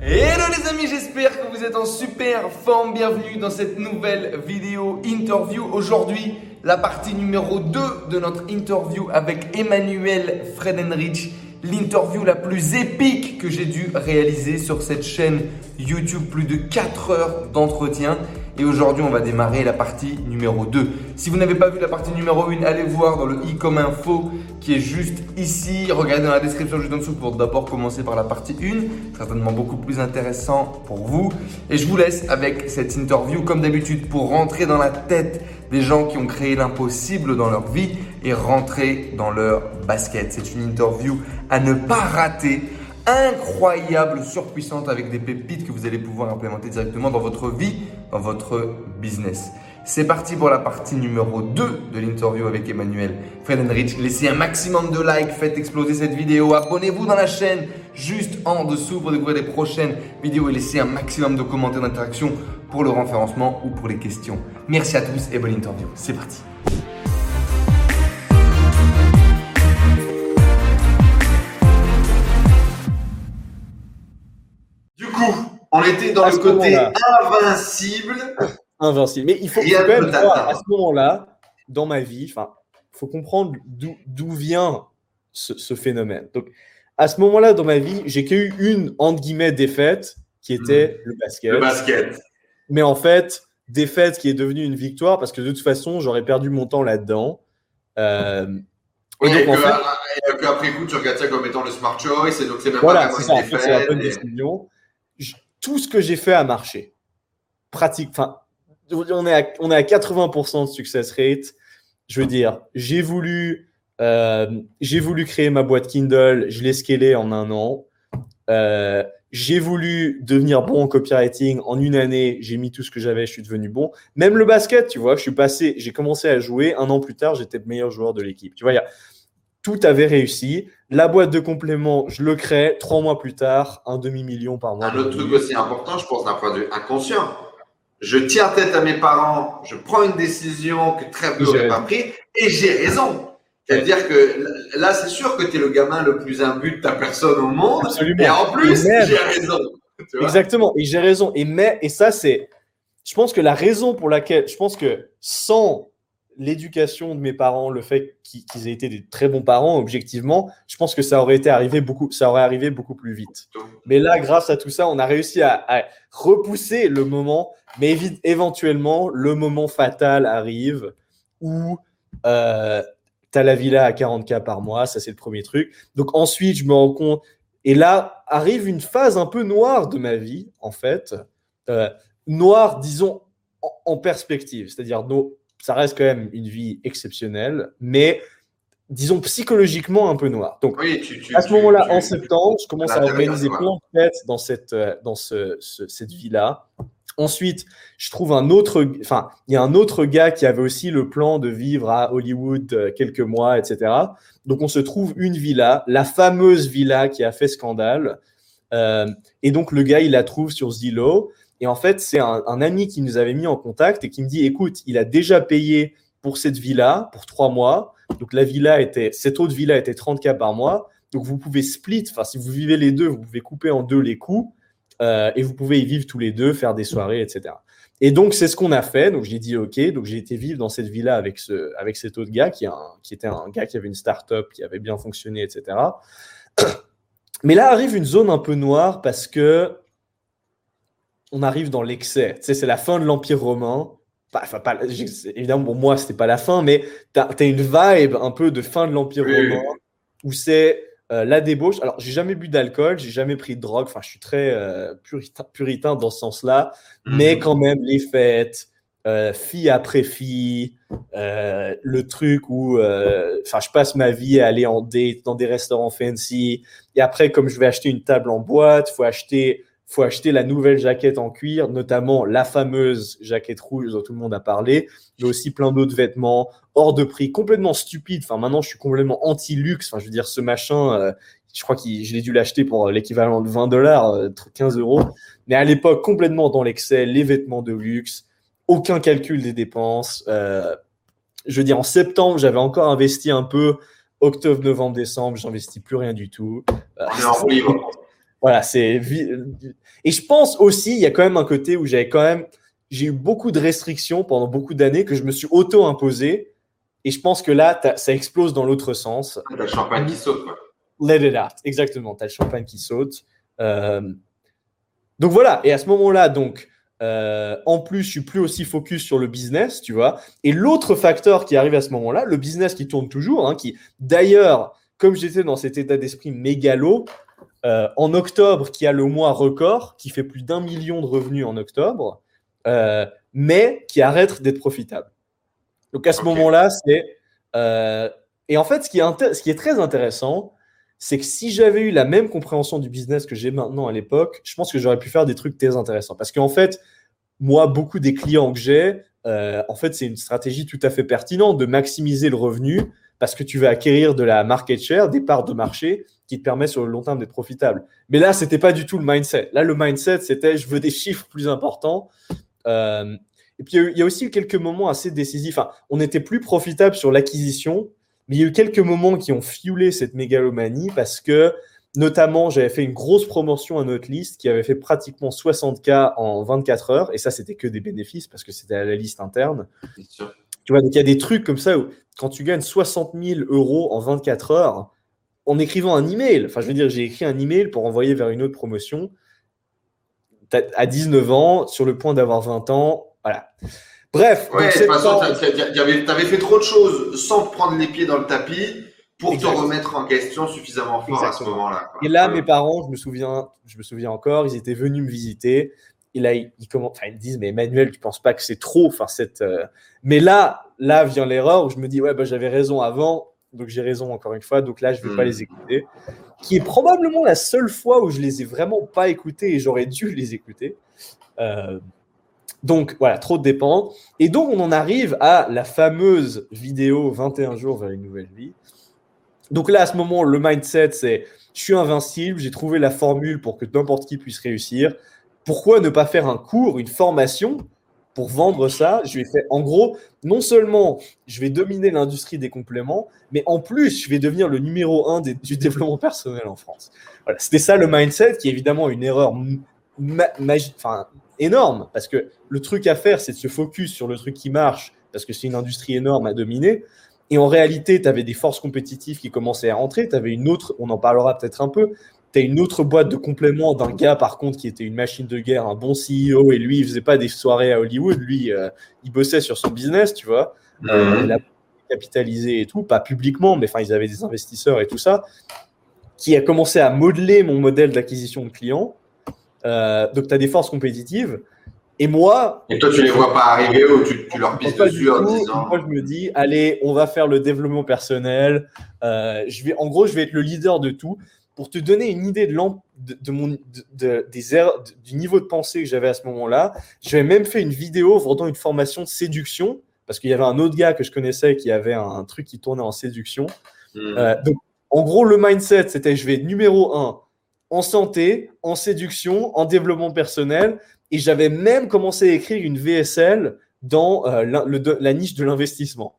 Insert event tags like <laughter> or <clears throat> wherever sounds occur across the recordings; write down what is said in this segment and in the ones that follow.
Hello les amis, j'espère que vous êtes en super forme. Bienvenue dans cette nouvelle vidéo interview. Aujourd'hui, la partie numéro 2 de notre interview avec Emmanuel Fredenrich. L'interview la plus épique que j'ai dû réaliser sur cette chaîne YouTube. Plus de 4 heures d'entretien. Et aujourd'hui, on va démarrer la partie numéro 2. Si vous n'avez pas vu la partie numéro 1, allez voir dans le i comme info qui est juste ici. Regardez dans la description juste en dessous pour d'abord commencer par la partie 1. Certainement beaucoup plus intéressant pour vous. Et je vous laisse avec cette interview comme d'habitude pour rentrer dans la tête des gens qui ont créé l'impossible dans leur vie et rentrer dans leur basket. C'est une interview à ne pas rater incroyable, surpuissante avec des pépites que vous allez pouvoir implémenter directement dans votre vie, dans votre business. C'est parti pour la partie numéro 2 de l'interview avec Emmanuel Fredenrich. Laissez un maximum de likes, faites exploser cette vidéo, abonnez-vous dans la chaîne juste en dessous pour découvrir les prochaines vidéos et laissez un maximum de commentaires d'interaction pour le renférencement ou pour les questions. Merci à tous et bonne interview. C'est parti. On était dans À le côté invincible. invincible. Mais il faut quand même voir, à ce moment-là, dans ma vie, enfin, il faut comprendre d'où vient ce, ce phénomène. Donc, à ce moment-là, dans ma vie, j'ai eu une, entre guillemets, défaite qui était le basket. Hmm. Le basket. Mais en fait, défaite qui est devenue une victoire parce que de toute façon, j'aurais perdu mon temps là-dedans. Euh, et donc, et en que, fait, et que après coup, tu regardes ça comme étant le smart choice, et donc c'est même Voilà, pas ça. En fait, la bonne et- décision. Tout ce que j'ai fait a marché. Pratique. Enfin, on est à, on est à 80% de success rate. Je veux dire, j'ai voulu, euh, j'ai voulu créer ma boîte Kindle. Je l'ai scalée en un an. Euh, j'ai voulu devenir bon en copywriting. En une année, j'ai mis tout ce que j'avais. Je suis devenu bon. Même le basket, tu vois, je suis passé. J'ai commencé à jouer. Un an plus tard, j'étais le meilleur joueur de l'équipe. Tu vois, tout avait réussi. La boîte de compléments, je le crée. Trois mois plus tard, un demi-million par mois. Un de autre truc aussi important, je pense, d'un point de vue inconscient. Je tiens tête à mes parents, je prends une décision que très peu J'ai n'auraient pas pris, et j'ai raison. C'est-à-dire que là, c'est sûr que tu es le gamin le plus imbu de ta personne au monde, Absolument. et en plus, j'ai raison. Exactement. Et j'ai raison. Et mais et ça c'est, je pense que la raison pour laquelle, je pense que sans l'éducation de mes parents, le fait qu'ils aient été des très bons parents, objectivement, je pense que ça aurait été arrivé beaucoup, ça aurait arrivé beaucoup plus vite. Mais là, grâce à tout ça, on a réussi à, repousser le moment, mais éventuellement, le moment fatal arrive où euh, tu as la villa à 40K par mois, ça c'est le premier truc. Donc ensuite, je me rends compte, et là arrive une phase un peu noire de ma vie, en fait. Euh, noire, disons, en, en perspective, c'est-à-dire, no- ça reste quand même une vie exceptionnelle, mais disons psychologiquement un peu noire. Donc, Oui, tu, tu, à ce moment-là, en septembre, je commence à organiser plein de fêtes dans cette, euh, dans ce, ce- cette vie-là. Ensuite, je trouve un autre, enfin, il y a un autre gars qui avait aussi le plan de vivre à Hollywood euh, quelques mois, etc. Donc, on se trouve une villa, la fameuse villa qui a fait scandale. Euh, et donc, le gars, il la trouve sur Zillow. Et en fait, c'est un, ami qui nous avait mis en contact et qui me dit, écoute, il a déjà payé pour cette villa pour trois mois. Donc, la villa était, cette autre villa était 30K par mois. Donc, vous pouvez split, enfin, si vous vivez les deux, vous pouvez couper en deux les coûts euh, et vous pouvez y vivre tous les deux, faire des soirées, etc. Et donc, c'est ce qu'on a fait. Donc, j'ai dit OK. Donc, j'ai été vivre dans cette villa avec, ce, avec cet autre gars qui, un- qui était un gars qui avait une start-up, qui avait bien fonctionné, etc. <clears throat> Mais là arrive une zone un peu noire parce que on arrive dans l'excès. Tu sais, c'est la fin de l'Empire romain. Enfin, pas, évidemment, pour moi, c'était pas la fin, mais tu as, une vibe un peu de fin de l'Empire Oui. romain où c'est euh, la débauche. Alors, j'ai jamais bu d'alcool, j'ai jamais pris de drogue. Enfin, je suis très euh, puritain, puritain dans ce sens-là. Mais Mhm. quand même, les fêtes, euh, fille après fille, euh, le truc où euh, je passe ma vie à aller en date dans des restaurants fancy. Et après, comme je vais acheter une table en boîte, faut acheter, faut acheter la nouvelle jaquette en cuir, notamment la fameuse jaquette rouge dont tout le monde a parlé, mais aussi plein d'autres vêtements hors de prix, complètement stupides. Enfin, maintenant, je suis complètement anti-luxe. Enfin, je veux dire, ce machin, euh, je crois que je l'ai dû l'acheter pour l'équivalent de 20 dollars, 15 euros. Mais à l'époque, complètement dans l'excès, les vêtements de luxe, aucun calcul des dépenses. Euh, je veux dire, en septembre, j'avais encore investi un peu. Octobre, novembre, décembre, j'investis plus rien du tout. Euh, <laughs> Voilà, c'est. Et je pense aussi, il y a quand même un côté où j'avais quand même. J'ai eu beaucoup de restrictions pendant beaucoup d'années que je me suis auto-imposé. Et je pense que là, ça explose dans l'autre sens. T'as le champagne qui saute, quoi. Let it out, exactement. T'as le champagne qui saute. Euh, donc voilà. Et à ce moment-là, donc, euh, en plus, je suis plus aussi focus sur le business, tu vois. Et l'autre facteur qui arrive à ce moment-là, le business qui tourne toujours, hein, qui d'ailleurs, comme j'étais dans cet état d'esprit mégalo, euh, en octobre, qui a le mois record, qui fait plus d'un million de revenus en octobre, euh, mais qui arrête d'être profitable. Donc à ce moment-là, c'est... Euh, et en fait, ce qui est, ce qui est très intéressant, c'est que si j'avais eu la même compréhension du business que j'ai maintenant à l'époque, je pense que j'aurais pu faire des trucs très intéressants. Parce qu'en fait, moi, beaucoup des clients que j'ai, en fait, c'est une stratégie tout à fait pertinente de maximiser le revenu parce que tu vas acquérir de la market share, des parts de marché qui te permet sur le long terme d'être profitable. Mais là, c'était pas du tout le mindset. Là, le mindset, c'était je veux des chiffres plus importants. Euh, et puis, il y a aussi quelques moments assez décisifs. On était plus profitable sur l'acquisition, mais il y a eu quelques moments qui ont fuelé cette mégalomanie parce que, notamment, j'avais fait une grosse promotion à notre liste qui avait fait pratiquement 60K en 24 heures. Et ça, c'était que des bénéfices parce que c'était à la liste interne. Tu vois, donc il y a des trucs comme ça où quand tu gagnes 60 000 euros en 24 heures, en écrivant un email. Enfin, je veux dire, j'ai écrit un email pour envoyer vers une autre promotion à 19 ans, sur le point d'avoir 20 ans. Voilà. Bref. Ouais, de toute façon, tu avais fait trop de choses sans prendre les pieds dans le tapis pour te remettre en question suffisamment fort à ce moment-là. Et là, mes parents, je me souviens, je me souviens encore, ils étaient venus me visiter. Et là, ils, commencent, enfin, ils me disent, mais Emmanuel, tu penses pas que c'est trop, enfin, cette. Euh, mais là, là vient l'erreur où je me dis, ouais, bah, j'avais raison avant donc j'ai raison encore une fois. Donc là, je ne vais pas hmm. les écouter. Qui est probablement la seule fois où je les ai vraiment pas écoutés et j'aurais dû les écouter. Euh, donc voilà, trop de dépend. Et donc on en arrive à la fameuse vidéo 21 jours vers une nouvelle vie. Donc là, à ce moment, le mindset, c'est je suis invincible, j'ai trouvé la formule pour que n'importe qui puisse réussir. Pourquoi ne pas faire un cours, une formation pour vendre ça, je en gros, non seulement je vais dominer l'industrie des compléments, mais en plus, je vais devenir le numéro un du développement personnel en France. Voilà, c'était ça le mindset, qui est évidemment une erreur énorme, parce que le truc à faire, c'est de se focus sur le truc qui marche, parce que c'est une industrie énorme à dominer. Et en réalité, tu avais des forces compétitives qui commençaient à rentrer, tu avais une autre, on en parlera peut-être un peu, tu as une autre boîte de compléments d'un gars, par contre, qui était une machine de guerre, un bon CEO, et lui, il faisait pas des soirées à Hollywood, lui, euh, il bossait sur son business, tu vois. Euh, mhm. il a capitalisé et tout, pas publiquement, mais enfin, ils avaient des investisseurs et tout ça, qui a commencé à modeler mon modèle d'acquisition de clients. Euh, donc, tu as des forces compétitives. Et moi. Et toi, tu les vois pas arriver ou tu, leur pisses dessus en disant. Moi, je me dis, allez, on va faire le développement personnel. je vais, en gros, je vais être le leader de tout pour te donner une idée de, de, mon, des du niveau de pensée que j'avais à ce moment-là, j'avais même fait une vidéo vendant une formation de séduction, parce qu'il y avait un autre gars que je connaissais qui avait un, truc qui tournait en séduction. Hmm. Euh, donc, en gros, le mindset, c'était je vais numéro un en santé, en séduction, en développement personnel, et j'avais même commencé à écrire une VSL dans euh, la niche de l'investissement.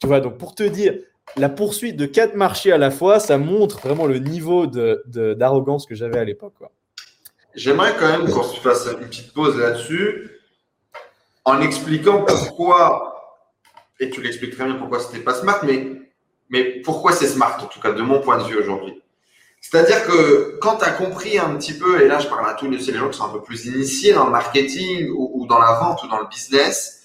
Tu vois, donc pour te dire, la poursuite de quatre marchés à la fois, ça montre vraiment le niveau d'arrogance de, que j'avais à l'époque. J'aimerais quand même qu'on se fasse une petite pause là-dessus en expliquant pourquoi, et tu l'expliques très bien pourquoi c'était pas smart, mais, mais pourquoi c'est smart, en tout cas de mon point de vue aujourd'hui. C'est-à-dire que quand tu as compris un petit peu, et là je parle à tous les, gens qui sont un peu plus initiés dans le marketing ou dans la vente ou dans le business,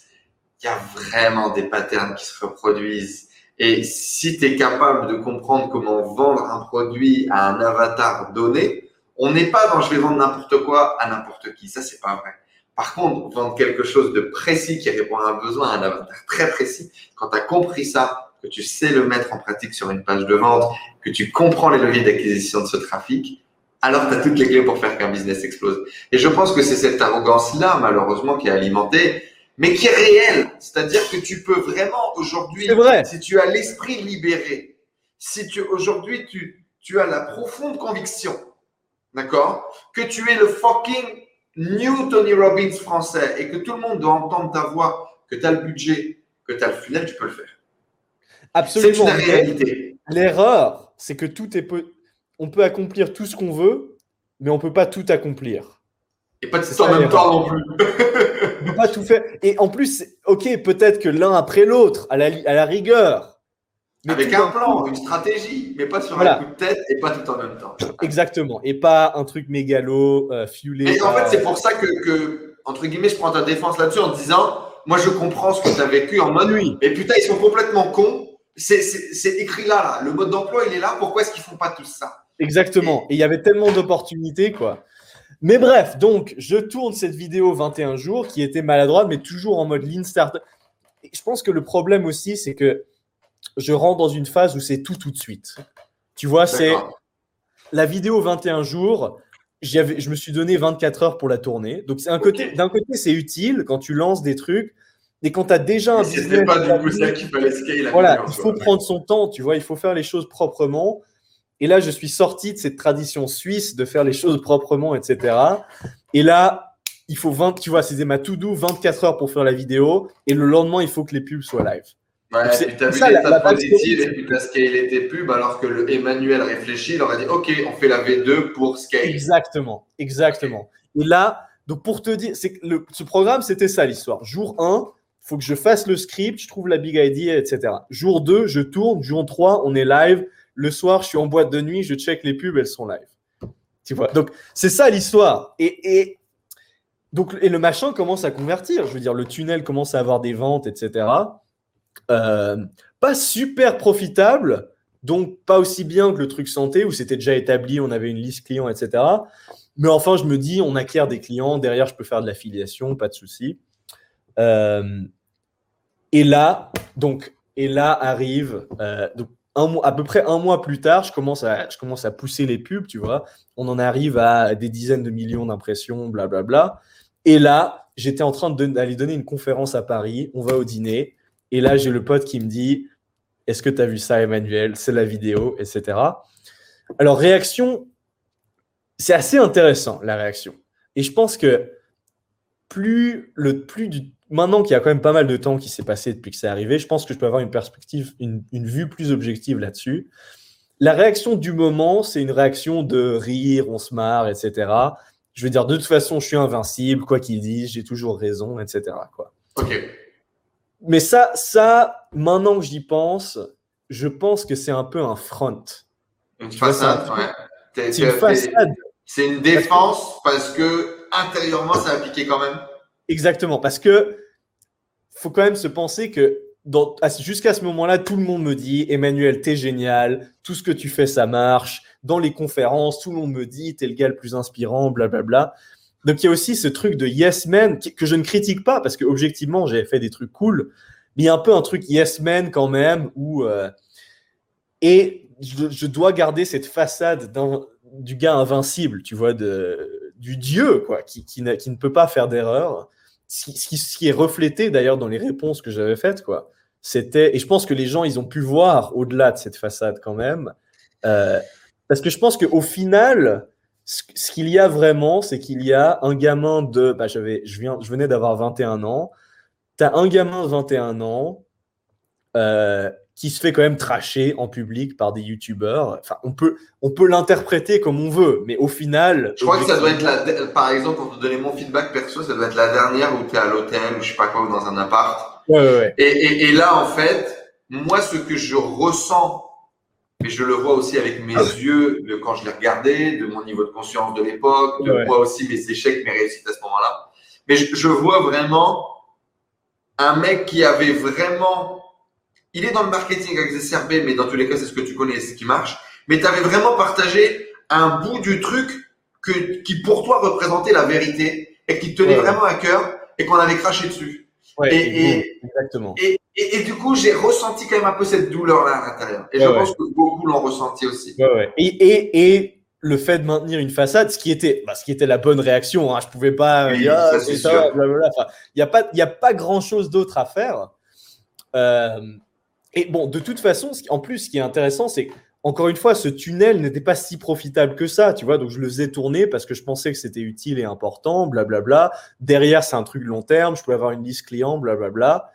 il y a vraiment des patterns qui se reproduisent et si tu es capable de comprendre comment vendre un produit à un avatar donné, on n'est pas dans je vais vendre n'importe quoi à n'importe qui. Ça, c'est pas vrai. Par contre, vendre quelque chose de précis qui répond à un besoin, à un avatar très précis, quand tu as compris ça, que tu sais le mettre en pratique sur une page de vente, que tu comprends les leviers d'acquisition de ce trafic, alors tu as toutes les clés pour faire qu'un business explose. Et je pense que c'est cette arrogance-là, malheureusement, qui est alimentée mais qui est réel. C'est-à-dire que tu peux vraiment aujourd'hui, si tu as l'esprit libéré, si tu aujourd'hui tu, tu as la profonde conviction, d'accord, que tu es le fucking new Tony Robbins français et que tout le monde doit entendre ta voix, que tu as le budget, que tu as le funnel, tu peux le faire. Absolument. C'est une réalité. L'erreur, c'est que tout est on peut accomplir tout ce qu'on veut mais on peut pas tout accomplir. Et pas tout en même temps non plus. <laughs> pas tout faire. Et en plus, ok, peut-être que l'un après l'autre, à la, à la rigueur. Mais Avec un plan, une stratégie, mais pas sur un coup de tête et pas tout en même temps. Exactement. Et pas un truc mégalo, euh, fuelé. Et en fait, c'est pour ça que, que, entre guillemets, je prends ta défense là-dessus en disant moi, je comprends ce que tu as vécu en mode. Oui. Mais putain, ils sont complètement cons. C'est écrit là, là. Le mode d'emploi, il est là. Pourquoi est-ce qu'ils font pas tout ça? Exactement. Et il y avait tellement d'opportunités, quoi. Mais bref, donc, je tourne cette vidéo 21 jours qui était maladroite, mais toujours en mode lean start. Et je pense que le problème aussi, c'est que je rentre dans une phase où c'est tout tout de suite. Tu vois, c'est la vidéo 21 jours je me suis donné 24 heures pour la tourner. Donc, c'est un côté, d'un côté, c'est utile quand tu lances des trucs. Et quand tu as déjà un business. pas du coup ça qu'il fallait scale. Voilà, il faut prendre son temps, tu vois, il faut faire les choses proprement. Et là, je suis sorti de cette tradition suisse de faire les choses proprement, etc. Et là, il faut 20, tu vois, c'était ma to do 24 heures pour faire la vidéo. Et le lendemain, il faut que les pubs soient live. Ouais, tu as vu l'état positive et puis tu as scalé tes pubs alors que le Emmanuel réfléchit, il aurait dit OK, on fait la V2 pour scale. Exactement, exactement. Et là, donc pour te dire, c'est le, ce programme, c'était ça l'histoire. Jour 1, il faut que je fasse le script, je trouve la big idea, etc. Jour 2, je tourne. Jour 3, on est live. Le soir, je suis en boîte de nuit, je check les pubs, elles sont live. Tu vois Donc, c'est ça l'histoire. Et, donc, et le machin commence à convertir. Je veux dire, le tunnel commence à avoir des ventes, etc. Euh, pas super profitable, donc pas aussi bien que le truc santé où c'était déjà établi, on avait une liste client, etc. Mais enfin, je me dis, on acquiert des clients, derrière, je peux faire de l'affiliation, pas de souci. Euh, et là, donc, et là arrive, euh, un mois, à peu près un mois plus tard, je commence, à, je commence à pousser les pubs, tu vois. On en arrive à des dizaines de millions d'impressions, blablabla. Et là, j'étais en train d'aller donner une conférence à Paris. On va au dîner. Et là, j'ai le pote qui me dit Est-ce que tu as vu ça, Emmanuel? C'est la vidéo, etc. Alors, réaction, c'est assez intéressant, la réaction. Et je pense que plus le plus du maintenant qu'il y a quand même pas mal de temps qui s'est passé depuis que c'est arrivé, je pense que je peux avoir une perspective, une, vue plus objective là-dessus. La réaction du moment, c'est une réaction de rire, on se marre, etc. Je veux dire, de toute façon, je suis invincible, quoi qu'il dise, j'ai toujours raison, etc. Quoi. Ok mais ça, ça, maintenant que j'y pense, je pense que c'est un peu un front. Une façade, ouais. C'est une façade. C'est une défense parce que intérieurement, ça a piqué quand même. Exactement, parce que faut quand même se penser que jusqu'à ce moment-là, tout le monde me dit Emmanuel, t'es génial, tout ce que tu fais, ça marche. Dans les conférences, tout le monde me dit t'es le gars le plus inspirant, blablabla. Bla, bla. Donc il y a aussi ce truc de yes man que je ne critique pas parce que objectivement j'ai fait des trucs cool, mais il y a un peu un truc yes man quand même où euh, et je, dois garder cette façade du gars invincible, tu vois, de, du dieu quoi, qui, qui, ne peut pas faire d'erreur. Ce, qui est reflété d'ailleurs dans les réponses que j'avais faites quoi. C'était et je pense que les gens ils ont pu voir au-delà de cette façade quand même, euh, parce que je pense qu'au final ce qu'il y a vraiment, c'est qu'il y a un gamin de. Bah, je, viens, je venais d'avoir 21 ans. Tu as un gamin de 21 ans euh, qui se fait quand même tracher en public par des youtubeurs. Enfin, on peut, on peut l'interpréter comme on veut, mais au final. Je crois que ça doit être la. Par exemple, pour te donner mon feedback perso, ça doit être la dernière où tu es à l'hôtel ou je sais pas quoi, ou dans un appart. Ouais, ouais, et, et, et là, en fait, moi, ce que je ressens mais je le vois aussi avec mes ah yeux de quand je l'ai regardé, de mon niveau de conscience de l'époque, de voir aussi mes échecs, mes réussites à ce moment-là. Mais je, vois vraiment un mec qui avait vraiment. Il est dans le marketing avec des mais dans tous les cas, c'est ce que tu connais, c'est ce qui marche. Mais tu avais vraiment partagé un bout du truc que, qui, pour toi, représentait la vérité et qui tenait vraiment à cœur et qu'on avait craché dessus. et, exactement. Et, et, du coup, j'ai ressenti quand même un peu cette douleur-là à l'intérieur. Et je pense que beaucoup l'ont ressenti aussi. Et, et, et, le fait de maintenir une façade, ce qui était, bah, ce qui était la bonne réaction, hein, je pouvais pas. Oui, sûr. Il n'y a pas, il a pas grand-chose d'autre à faire. Euh, et bon, de toute façon, en plus, ce qui est intéressant, c'est encore une fois, ce tunnel n'était pas si profitable que ça, tu vois. Donc, je le faisais tourner parce que je pensais que c'était utile et important, blablabla. Derrière, c'est un truc long terme, je pouvais avoir une liste client, blablabla.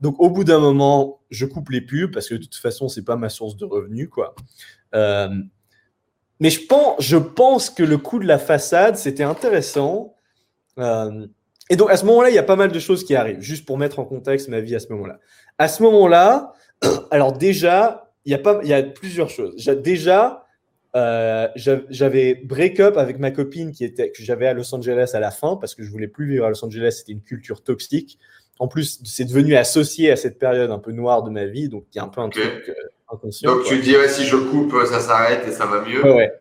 Donc, au bout d'un moment, je coupe les pubs parce que de toute façon, c'est pas ma source de revenus, quoi. Euh, mais je pense, je pense que le coup de la façade, c'était intéressant. Euh, et donc, à ce moment-là, il y a pas mal de choses qui arrivent, juste pour mettre en contexte ma vie à ce moment-là. À ce moment-là, <coughs> alors déjà, il y, a pas, il y a plusieurs choses. Déjà, euh, j'avais break-up avec ma copine qui était, que j'avais à Los Angeles à la fin, parce que je voulais plus vivre à Los Angeles, c'était une culture toxique. En plus, c'est devenu associé à cette période un peu noire de ma vie, donc il y a un peu un truc euh, inconscient. Donc tu dirais si je coupe, ça s'arrête et ça va mieux. Ouais,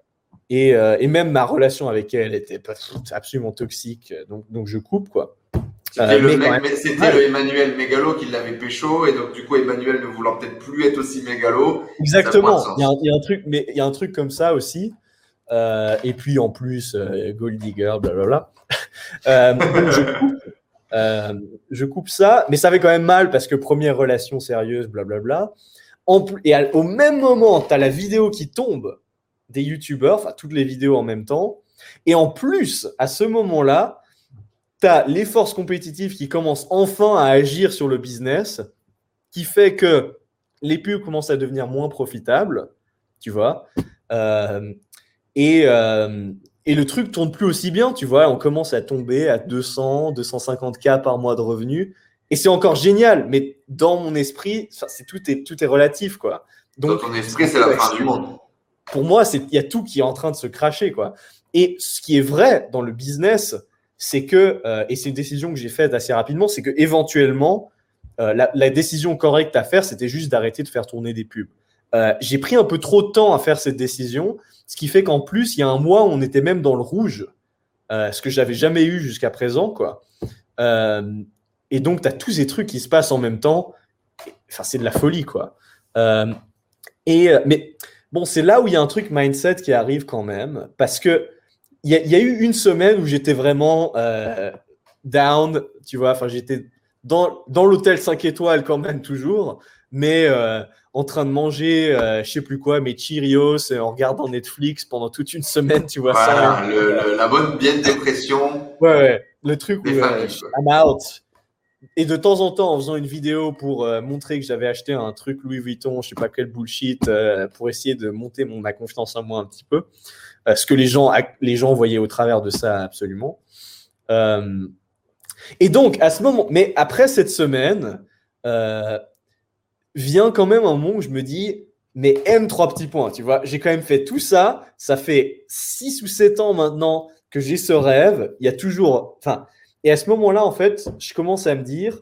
Et, euh, et, même ma relation avec elle était absolument toxique, donc, donc je coupe quoi. C'était le, le, Emmanuel Mégalo qui l'avait pécho, et donc du coup Emmanuel ne voulant peut-être plus être aussi mégalo. Exactement. Il y, a un, il y, a un truc, mais il y a un truc comme ça aussi. Euh, et puis en plus, euh, Gold Digger, blablabla. <laughs> euh, je, coupe, euh, je coupe ça, mais ça fait quand même mal parce que première relation sérieuse, blablabla. En, et au même moment, tu as la vidéo qui tombe des youtubeurs, enfin toutes les vidéos en même temps. Et en plus, à ce moment-là, tu as les forces compétitives qui commencent enfin à agir sur le business, qui fait que les pubs commencent à devenir moins profitables, tu vois. Euh, et, euh, et, le truc tourne plus aussi bien, tu vois. On commence à tomber à 200, 250 k par mois de revenus. Et c'est encore génial, mais dans mon esprit, c'est tout est tout est relatif, quoi. Donc, dans ton esprit, c'est la fin du monde. Pour moi, il y a tout qui est en train de se cracher, quoi. Et ce qui est vrai dans le business, c'est que, euh, et c'est une décision que j'ai faite assez rapidement, c'est que éventuellement, euh, la, décision correcte à faire, c'était juste d'arrêter de faire tourner des pubs. Euh, j'ai pris un peu trop de temps à faire cette décision, ce qui fait qu'en plus, il y a un mois, on était même dans le rouge, ce que j'avais jamais eu jusqu'à présent, quoi. et donc, tu as tous ces trucs qui se passent en même temps. Enfin, c'est de la folie, quoi. et, mais bon, c'est là où il y a un truc mindset qui arrive quand même, parce que il y, a eu une semaine où j'étais vraiment euh, down, tu vois. Enfin, j'étais dans, dans l'hôtel 5 étoiles quand même, toujours, mais euh, en train de manger, euh, je sais plus quoi, mes Cheerios en regardant Netflix pendant toute une semaine, tu vois ça. la bonne bien dépression. Ouais, ouais, le truc où I'm out. Et de temps en temps, en faisant une vidéo pour montrer que j'avais acheté un truc Louis Vuitton, je sais pas quel bullshit, pour essayer de monter mon, ma confiance en moi un petit peu. Euh, ce que les gens, les gens voyaient au travers de ça absolument. Euh, et donc, à ce moment, mais après cette semaine, euh, vient quand même un moment où je me dis, mais M trois petits points, tu vois, j'ai quand même fait tout ça, ça fait six ou sept ans maintenant que j'ai ce rêve, il y a toujours, enfin, et à ce moment-là, en fait, je commence à me dire,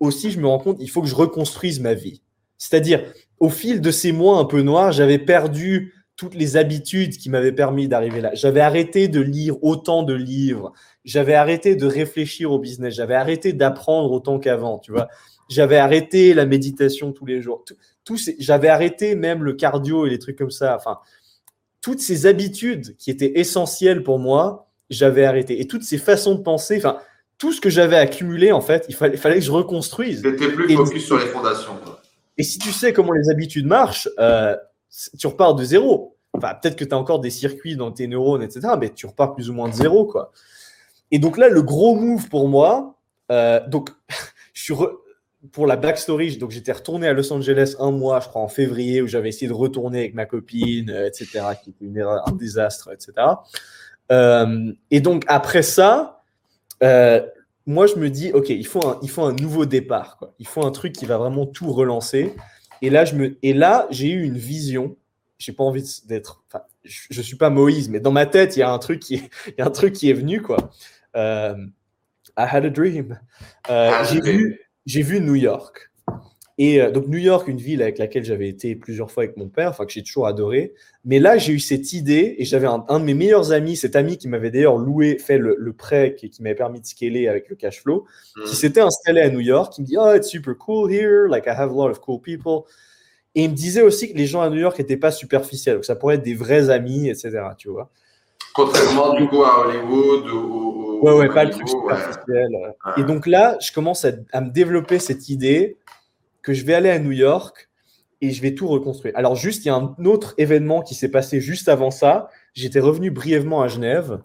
aussi, je me rends compte, il faut que je reconstruise ma vie. C'est-à-dire, au fil de ces mois un peu noirs, j'avais perdu toutes les habitudes qui m'avaient permis d'arriver là. J'avais arrêté de lire autant de livres. J'avais arrêté de réfléchir au business. J'avais arrêté d'apprendre autant qu'avant, tu vois. J'avais arrêté la méditation tous les jours. Tout, j'avais arrêté même le cardio et les trucs comme ça. Enfin, toutes ces habitudes qui étaient essentielles pour moi, j'avais arrêté. Et toutes ces façons de penser, enfin, tout ce que j'avais accumulé, en fait, il fallait, fallait que je reconstruise. C'était plus focus sur les fondations. Et si tu sais comment les habitudes marchent, euh, tu repars de zéro. Enfin, peut-être que tu as encore des circuits dans tes neurones, etc., mais tu repars plus ou moins de zéro. Quoi. Et donc là, le gros move pour moi, euh, donc, <laughs> je suis pour la backstory, donc j'étais retourné à Los Angeles un mois, je crois, en février, où j'avais essayé de retourner avec ma copine, euh, etc., qui était un désastre, etc. Euh, et donc, après ça, moi, je me dis, OK, il faut un, il faut un nouveau départ. Quoi. Il faut un truc qui va vraiment tout relancer. Et là, je me, et là, j'ai eu une vision. J'ai pas envie d'être. Enfin, je, je, suis pas Moïse, mais dans ma tête, il y a un truc qui, est, <laughs> il y a un truc qui est venu quoi. Euh, I had a dream. Euh, ah, j'ai vu, j'ai vu New York. Et euh, donc New York, une ville avec laquelle j'avais été plusieurs fois avec mon père, enfin que j'ai toujours adoré. Mais là, j'ai eu cette idée et j'avais un, de mes meilleurs amis, cet ami qui m'avait d'ailleurs loué, fait le, prêt qui, qui m'avait permis de scaler avec le cash flow, qui mm. s'était installé à New York, qui me dit oh it's super cool here, like I have a lot of cool people. Et il me disait aussi que les gens à New York n'étaient pas superficiels, que ça pourrait être des vrais amis, etc. Tu vois. Contrairement du coup à Hollywood ou. Ouais, ouais, pas le truc superficiel. Et donc là, je commence à, à me développer cette idée que je vais aller à New York et je vais tout reconstruire. Alors juste, il y a un autre événement qui s'est passé juste avant ça. J'étais revenu brièvement à Genève.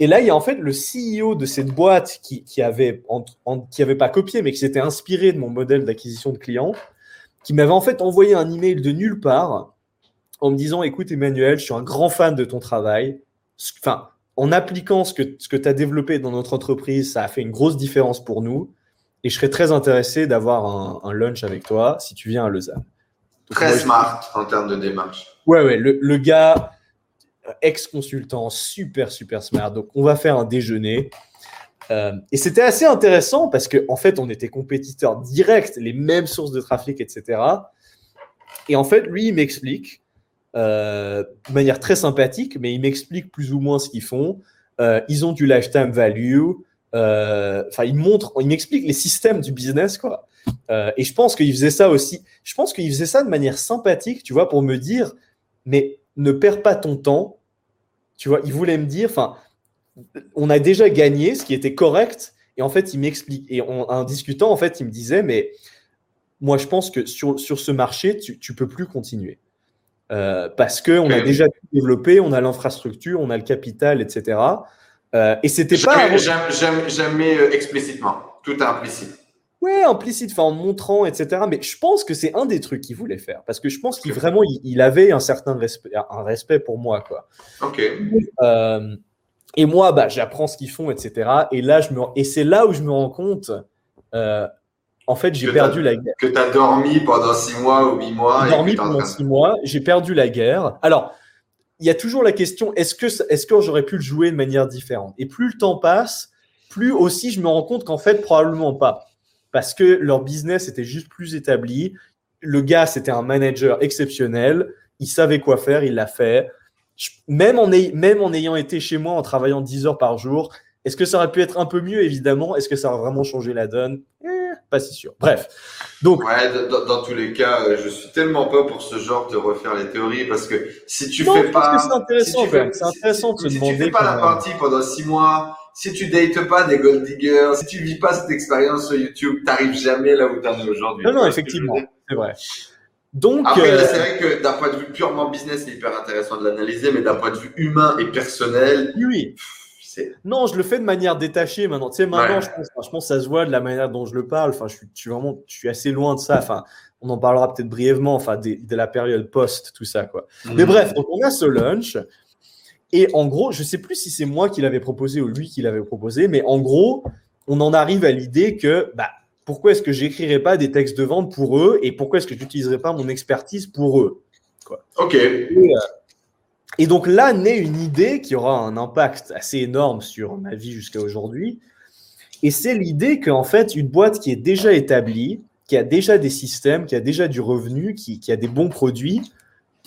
Et là, il y a en fait le CEO de cette boîte qui, qui avait, qui avait pas copié, mais qui s'était inspiré de mon modèle d'acquisition de clients, qui m'avait en fait envoyé un email de nulle part en me disant écoute, Emmanuel, je suis un grand fan de ton travail. En appliquant ce que, ce que tu as développé dans notre entreprise, ça a fait une grosse différence pour nous. Et je serais très intéressé d'avoir un, lunch avec toi si tu viens à Lausanne. très smart en termes de démarche. Ouais, ouais, le, le gars, ex-consultant, super, super smart. Donc, on va faire un déjeuner. Euh, et c'était assez intéressant parce qu'en en fait, on était compétiteurs directs, les mêmes sources de trafic, etc. Et en fait, lui, il m'explique euh, de manière très sympathique, mais il m'explique plus ou moins ce qu'ils font. Euh, ils ont du lifetime value. Euh, enfin, il montre, il m'explique les systèmes du business, quoi. et je pense qu'il faisait ça aussi. Je pense qu'il faisait ça de manière sympathique, tu vois, pour me dire, mais ne perds pas ton temps. Tu vois, il voulait me dire, enfin, on a déjà gagné, ce qui était correct. Et en fait, il m'explique. Et en discutant, en fait, il me disait, mais moi, je pense que sur, sur ce marché, tu ne peux plus continuer. Euh, parce qu'on a déjà tout développé, on a l'infrastructure, on a le capital, etc. Euh, et c'était pas. Jamais euh, explicitement, tout implicite. Ouais, implicite, enfin en montrant, etc. Mais je pense que c'est un des trucs qu'il voulait faire, parce que je pense qu'il vraiment il, avait un certain respect, un respect pour moi, quoi. Ok. et moi, bah, j'apprends ce qu'ils font, etc. Et là, je me, et c'est là où je me rends compte en fait, j'ai perdu la guerre. Que tu as dormi pendant six mois ou huit mois. J'ai dormi pendant six mois, j'ai perdu la guerre. Alors, il y a toujours la question est-ce que, est que j'aurais pu le jouer de manière différente? Et plus le temps passe, plus aussi je me rends compte qu'en fait, probablement pas. Parce que leur business était juste plus établi. Le gars, c'était un manager exceptionnel. Il savait quoi faire, il l'a fait. Même en, ayant été chez moi en travaillant 10 heures par jour, est-ce que ça aurait pu être un peu mieux, évidemment Est-ce que ça aurait vraiment changé la donne? Pas si sûr. Bref. Donc. Ouais, dans, tous les cas, euh, je suis tellement pas pour ce genre de refaire les théories parce que si tu fais pas. C'est intéressant, C'est intéressant de se demander. Si tu fais pas la partie pendant six mois, si tu dates pas des gold diggers, si tu vis pas cette expérience sur YouTube, t'arrives jamais là où t'en es aujourd'hui. Non, non, effectivement. C'est vrai. Donc, Après, euh, c'est vrai que d'un point de vue purement business, c'est hyper intéressant de l'analyser, mais d'un point de vue humain et personnel, oui. Non, je le fais de manière détachée maintenant. Tu sais, maintenant, je, pense, ça se voit de la manière dont je le parle. Enfin, je suis, vraiment, je suis assez loin de ça. Enfin, on en parlera peut-être brièvement, enfin, de, la période post, tout ça, quoi. Mhm. Mais bref, donc on a ce lunch. Et en gros, je sais plus si c'est moi qui l'avais proposé ou lui qui l'avait proposé, mais en gros, on en arrive à l'idée que, bah, pourquoi est-ce que j'écrirais pas des textes de vente pour eux et pourquoi est-ce que j'utiliserais pas mon expertise pour eux quoi. Ok. Euh, et donc là naît une idée qui aura un impact assez énorme sur ma vie jusqu'à aujourd'hui. Et c'est l'idée qu'en fait, une boîte qui est déjà établie, qui a déjà des systèmes, qui a déjà du revenu, qui, a des bons produits,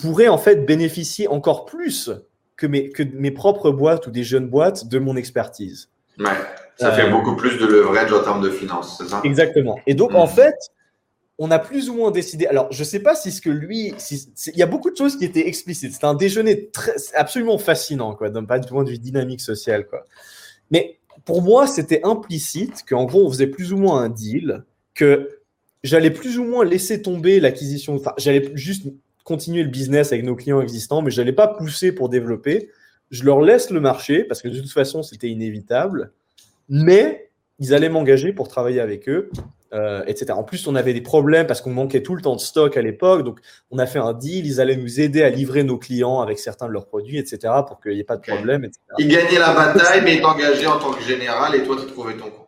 pourrait en fait bénéficier encore plus que mes, que mes propres boîtes ou des jeunes boîtes de mon expertise. Ouais, ça fait euh, beaucoup plus de leverage en termes de finances, c'est ça? Exactement. Et donc, en mm. fait, on a plus ou moins décidé. Alors, je ne sais pas si ce que lui. il y a beaucoup de choses qui étaient explicites. C'était un déjeuner très, absolument fascinant, quoi, d'un point de vue dynamique sociale, quoi. Mais pour moi, c'était implicite qu'en gros, on faisait plus ou moins un deal, que j'allais plus ou moins laisser tomber l'acquisition. Enfin, j'allais juste continuer le business avec nos clients existants, mais je n'allais pas pousser pour développer. Je leur laisse le marché, parce que de toute façon, c'était inévitable. Mais ils allaient m'engager pour travailler avec eux euh, etc. En plus, on avait des problèmes parce qu'on manquait tout le temps de stock à l'époque. Donc, on a fait un deal. Ils allaient nous aider à livrer nos clients avec certains de leurs produits, etc. pour qu'il n'y ait pas de problème, etc. Ils gagnaient la bataille, mais ils engagé en tant que général et toi, tu trouvais ton compte.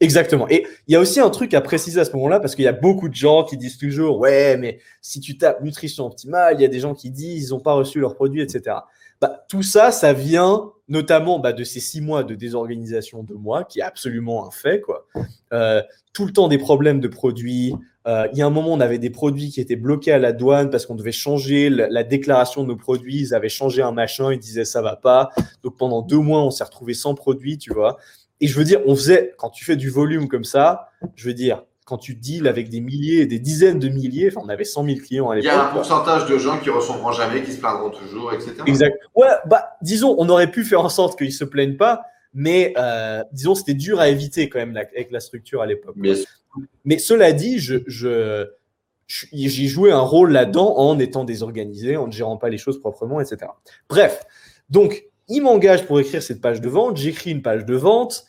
Exactement. Et il y a aussi un truc à préciser à ce moment-là, parce qu'il y a beaucoup de gens qui disent toujours Ouais, mais si tu tapes nutrition optimale, il y a des gens qui disent ils n'ont pas reçu leurs produits, etc. Bah, tout ça, ça vient notamment bah, de ces six mois de désorganisation de moi, qui est absolument un fait. Quoi. Euh, tout le temps des problèmes de produits. Euh, il y a un moment, on avait des produits qui étaient bloqués à la douane parce qu'on devait changer la, déclaration de nos produits. Ils avaient changé un machin, ils disaient ça va pas. Donc pendant deux mois, on s'est retrouvé sans produits, tu vois. Et je veux dire, on faisait, quand tu fais du volume comme ça, je veux dire, quand tu deals avec des milliers et des dizaines de milliers, enfin, on avait 100 000 clients à l'époque. Il y a un pourcentage de gens qui ne recevront jamais, qui se plaindront toujours, etc. Exact. Ouais, bah, disons, on aurait pu faire en sorte qu'ils ne se plaignent pas, mais euh, disons, c'était dur à éviter quand même avec la structure à l'époque. Mais, cela dit, je, je, j'ai joué un rôle là-dedans en étant désorganisé, en ne gérant pas les choses proprement, etc. Bref, donc, il m'engage pour écrire cette page de vente, j'écris une page de vente,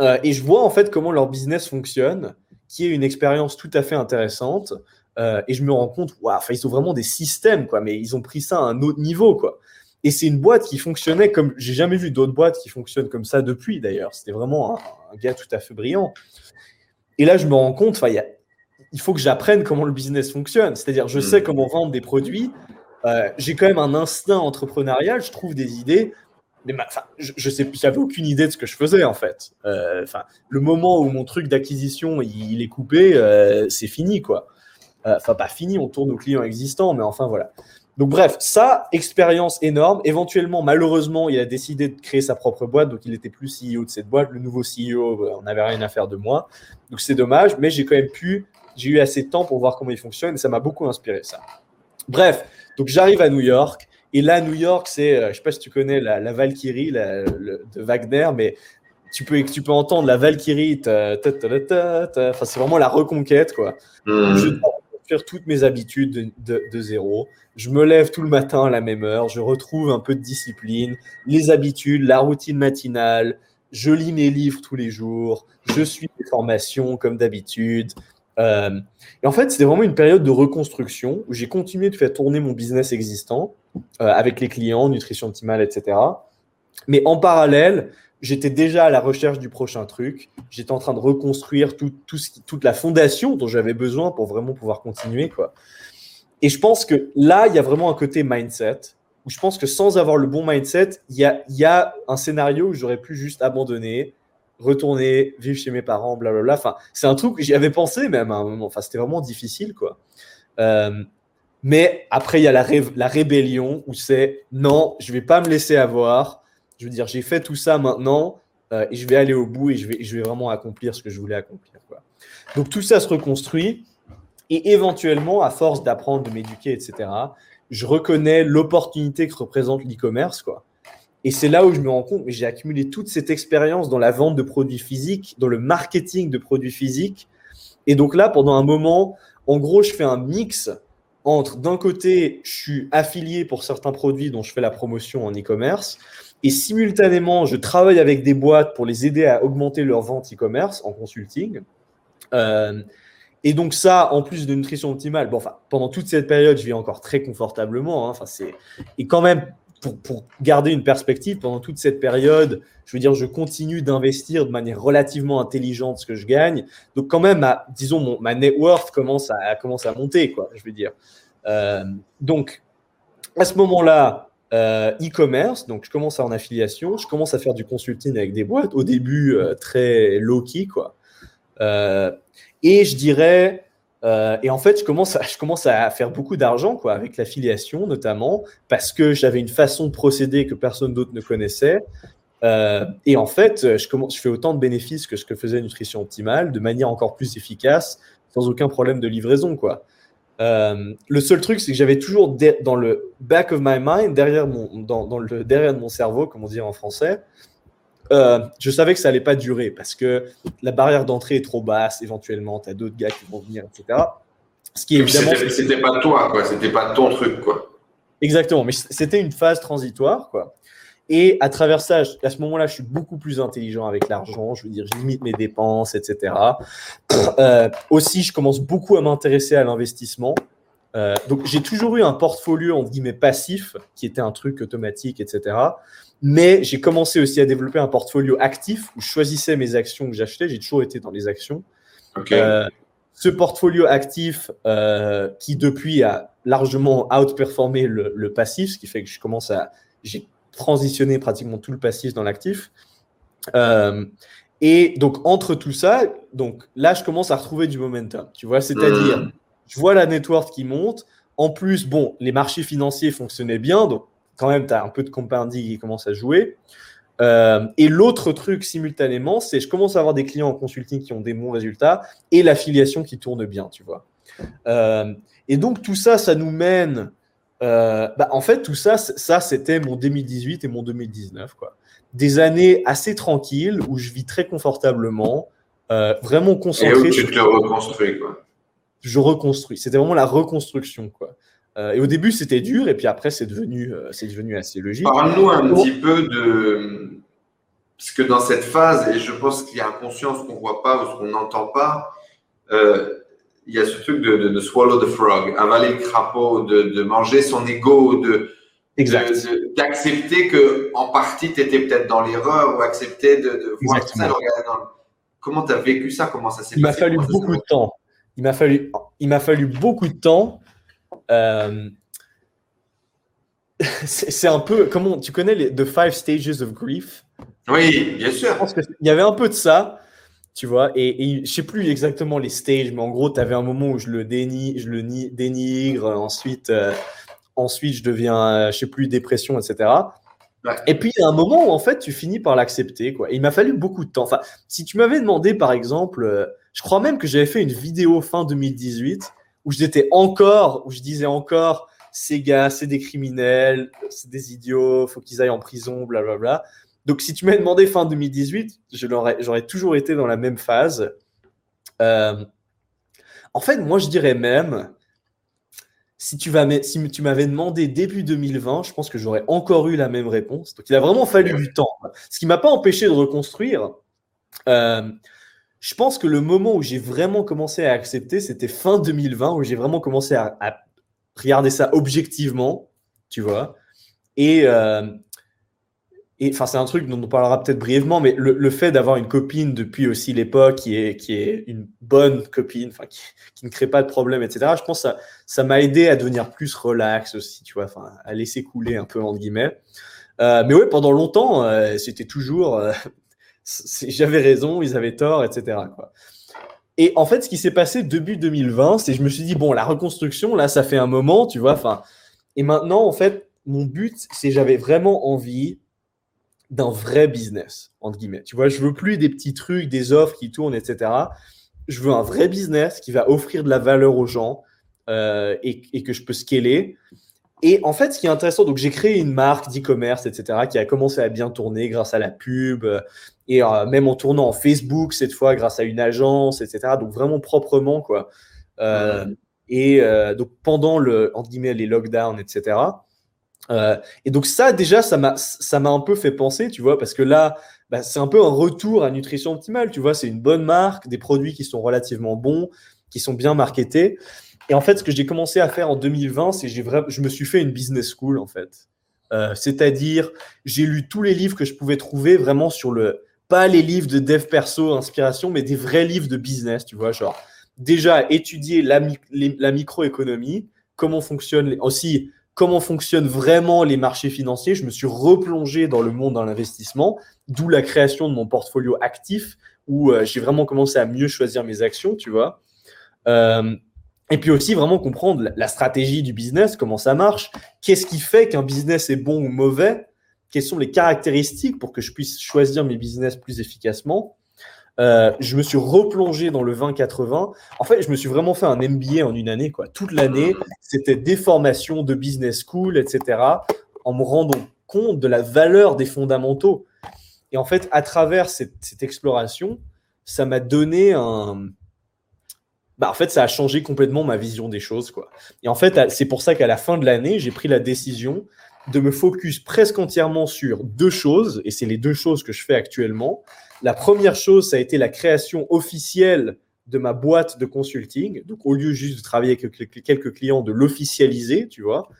euh, et je vois en fait comment leur business fonctionne qui est une expérience tout à fait intéressante. Euh, et je me rends compte, waouh, ils ont vraiment des systèmes, quoi, mais ils ont pris ça à un autre niveau, quoi. Et c'est une boîte qui fonctionnait comme j'ai jamais vu d'autres boîtes qui fonctionnent comme ça depuis d'ailleurs. C'était vraiment un, gars tout à fait brillant. Et là, je me rends compte, il, il faut que j'apprenne comment le business fonctionne. C'est-à-dire, je sais hmm. comment vendre des produits. Euh, j'ai quand même un instinct entrepreneurial. Je trouve des idées. Mais je, je sais, j'avais aucune idée de ce que je faisais en fait. Euh, enfin, le moment où mon truc d'acquisition il, est coupé, euh, c'est fini quoi. Enfin, pas fini, on tourne aux clients existants, mais enfin voilà. Donc bref, ça, expérience énorme. Éventuellement, malheureusement, il a décidé de créer sa propre boîte, donc il n'était plus CEO de cette boîte. Le nouveau CEO, euh, on n'avait rien à faire de moi. Donc c'est dommage, mais j'ai quand même pu, j'ai eu assez de temps pour voir comment il fonctionne et ça m'a beaucoup inspiré ça. Bref, donc j'arrive à New York. Et là, New York, c'est, euh, je ne sais pas si tu connais la, Valkyrie de Wagner, mais tu peux, tu peux entendre la Valkyrie. Enfin, c'est vraiment la reconquête, quoi. Mmh. Je dois faire toutes mes habitudes de zéro. Je me lève tout le matin à la même heure, je retrouve un peu de discipline, les habitudes, la routine matinale, je lis mes livres tous les jours, je suis des formations comme d'habitude. Euh, et en fait, c'était vraiment une période de reconstruction où j'ai continué de faire tourner mon business existant euh, avec les clients, nutrition optimale, etc. Mais en parallèle, j'étais déjà à la recherche du prochain truc. J'étais en train de reconstruire toute la fondation dont j'avais besoin pour vraiment pouvoir continuer. Quoi. Et je pense que là, il y a vraiment un côté mindset où je pense que sans avoir le bon mindset, il y a, y a un scénario où j'aurais pu juste abandonner, retourner, vivre chez mes parents, blablabla. Enfin, c'est un truc que j'y avais pensé même à un moment. Enfin, c'était vraiment difficile, quoi. Euh, mais après, il y a la, la rébellion où c'est non, je vais pas me laisser avoir. Je veux dire, j'ai fait tout ça maintenant euh, et je vais aller au bout et je vais, je vais vraiment accomplir ce que je voulais accomplir. Quoi. Donc tout ça se reconstruit. Et éventuellement, à force d'apprendre, de m'éduquer, etc., je reconnais l'opportunité que représente l'e-commerce, quoi. Et c'est là où je me rends compte, j'ai accumulé toute cette expérience dans la vente de produits physiques, dans le marketing de produits physiques. Et donc là, pendant un moment, en gros, je fais un mix entre, d'un côté, je suis affilié pour certains produits dont je fais la promotion en e-commerce, et simultanément, je travaille avec des boîtes pour les aider à augmenter leur vente e-commerce en consulting. Euh, et donc ça, en plus de nutrition optimale, pendant toute cette période, je vis encore très confortablement. Hein, enfin, c'est et quand même pour, garder une perspective pendant toute cette période, je veux dire, je continue d'investir de manière relativement intelligente ce que je gagne. Donc quand même, disons, mon, ma net worth commence à, commence à monter, quoi. Je veux dire. Euh, donc à ce moment-là, euh, e-commerce, donc je commence à en affiliation, je commence à faire du consulting avec des boîtes. Au début, euh, très low key, quoi. Et je dirais, euh, et en fait, je commence à, faire beaucoup d'argent quoi, avec l'affiliation notamment, parce que j'avais une façon de procéder que personne d'autre ne connaissait. Euh, et en fait, je, fais autant de bénéfices que ce que faisait Nutrition Optimale, de manière encore plus efficace, sans aucun problème de livraison. Quoi. Euh, le seul truc, c'est que j'avais toujours dans le back of my mind, derrière, mon, dans, le, derrière de mon cerveau, comme on dit en français, euh, je savais que ça allait pas durer parce que la barrière d'entrée est trop basse. Éventuellement, tu as d'autres gars qui vont venir, etc. Ce qui évidemment. C'était pas toi, quoi. C'était pas ton truc, quoi. Exactement. Mais c'était une phase transitoire, quoi. Et à travers ça, à ce moment-là, je suis beaucoup plus intelligent avec l'argent. Je veux dire, je limite mes dépenses, etc. Euh, aussi, je commence beaucoup à m'intéresser à l'investissement. Euh, donc, j'ai toujours eu un portfolio, on guillemets, passif, qui était un truc automatique, etc. Mais j'ai commencé aussi à développer un portfolio actif où je choisissais mes actions que j'achetais. J'ai toujours été dans les actions. Euh, ce portfolio actif euh, qui depuis a largement outperformé le, le, passif, ce qui fait que je commence à j'ai transitionné pratiquement tout le passif dans l'actif. Euh, et donc entre tout ça, donc là je commence à retrouver du momentum. Tu vois, c'est-à-dire hmm. je vois la network qui monte. En plus, bon, les marchés financiers fonctionnaient bien, donc quand même, tu as un peu de compounding qui commence à jouer. Euh, et l'autre truc simultanément, c'est je commence à avoir des clients en consulting qui ont des bons résultats et l'affiliation qui tourne bien, tu vois. Euh, et donc tout ça, ça nous mène. Euh, bah, en fait, tout ça, ça c'était mon 2018 et mon 2019, quoi. Des années assez tranquilles où je vis très confortablement, vraiment concentré. Et où tu te reconstruis, quoi. Je reconstruis. C'était vraiment la reconstruction, quoi. Euh, et au début, c'était dur, et puis après, c'est devenu, euh, c'est devenu assez logique. Parle-nous un petit peu de. Parce que dans cette phase, et je pense qu'il y a conscience qu'on ne voit pas ou qu'on n'entend pas, euh, il y a ce truc de, de, swallow the frog, avaler le crapaud, de, de manger son ego, de d'accepter que en partie tu étais peut-être dans l'erreur ou accepter de, de voir ça, dans Comment tu as vécu ça? Comment ça s'est passé Il m'a fallu beaucoup de temps. Il m'a fallu, il m'a fallu beaucoup de temps. Euh, <laughs> c'est un peu, comment tu connais les The Five Stages of Grief? Oui, bien sûr. il y avait un peu de ça, tu vois, et, et je sais plus exactement les stages, mais en gros, tu avais un moment où je le, déni, je le dénigre, ensuite, euh, ensuite je deviens, euh, je sais plus, dépression, etc. Et puis, il y a un moment où, en fait, tu finis par l'accepter. quoi. Il m'a fallu beaucoup de temps. Enfin, si tu m'avais demandé, par exemple, euh, je crois même que j'avais fait une vidéo fin 2018 où j'étais encore, où je disais encore, ces gars, c'est des criminels, c'est des idiots, faut qu'ils aillent en prison, blablabla. Donc, si tu m'avais demandé fin 2018, j'aurais toujours été dans la même phase. Euh, en fait, moi, je dirais même, si tu, si tu m'avais demandé début 2020, je pense que j'aurais encore eu la même réponse. Donc, il a vraiment fallu du temps. Ce qui m'a pas empêché de reconstruire. Euh, je pense que le moment où j'ai vraiment commencé à accepter, c'était fin 2020, où j'ai vraiment commencé à, regarder ça objectivement, tu vois. Et, euh, et enfin, c'est un truc dont on parlera peut-être brièvement, mais le, fait d'avoir une copine depuis aussi l'époque qui est, qui est une bonne copine, qui, ne crée pas de problème, etc., je pense que ça, m'a aidé à devenir plus relax aussi, tu vois, à laisser couler un peu, entre guillemets. Euh, mais ouais, pendant longtemps, euh, c'était toujours j'avais raison, ils avaient tort, etc. Et en fait, ce qui s'est passé début 2020, c'est je me suis dit, bon, la reconstruction, là, ça fait un moment, tu vois. Enfin, et maintenant, en fait, mon but, c'est j'avais vraiment envie d'un vrai business, entre guillemets. Tu vois, je veux plus des petits trucs, des offres qui tournent, etc. Je veux un vrai business qui va offrir de la valeur aux gens euh, et, et, que je peux scaler. Et en fait, ce qui est intéressant, donc j'ai créé une marque d'e-commerce, etc., qui a commencé à bien tourner grâce à la pub, euh, et euh, même en tournant en Facebook cette fois grâce à une agence, etc. Donc vraiment proprement, quoi. Euh, et donc pendant le, entre guillemets, les lockdowns, etc. et donc ça, déjà, ça m'a, ça m'a un peu fait penser, tu vois, parce que là, bah, c'est un peu un retour à nutrition optimale, tu vois, c'est une bonne marque, des produits qui sont relativement bons, qui sont bien marketés. Et en fait, ce que j'ai commencé à faire en 2020, c'est que je me suis fait une business school, en fait. Euh, c'est-à-dire, j'ai lu tous les livres que je pouvais trouver vraiment sur le, pas les livres de dev perso, inspiration, mais des vrais livres de business, tu vois, genre déjà étudier la, microéconomie, comment fonctionne aussi comment fonctionnent vraiment les marchés financiers. Je me suis replongé dans le monde de l'investissement, d'où la création de mon portfolio actif, où euh, j'ai vraiment commencé à mieux choisir mes actions, tu vois. Euh, et puis aussi vraiment comprendre la stratégie du business, comment ça marche, qu'est-ce qui fait qu'un business est bon ou mauvais, quelles sont les caractéristiques pour que je puisse choisir mes business plus efficacement. Euh, je me suis replongé dans le 20-80. En fait, je me suis vraiment fait un MBA en une année. Quoi. Toute l'année, c'était des formations de business school, etc., en me rendant compte de la valeur des fondamentaux. Et en fait, à travers cette, cette exploration, ça m'a donné un, bah, en fait, ça a changé complètement ma vision des choses. Quoi. Et en fait, c'est pour ça qu'à la fin de l'année, j'ai pris la décision de me focus presque entièrement sur deux choses, et c'est les deux choses que je fais actuellement. La première chose, ça a été la création officielle de ma boîte de consulting. Donc, au lieu juste de travailler avec quelques clients, de l'officialiser, tu vois.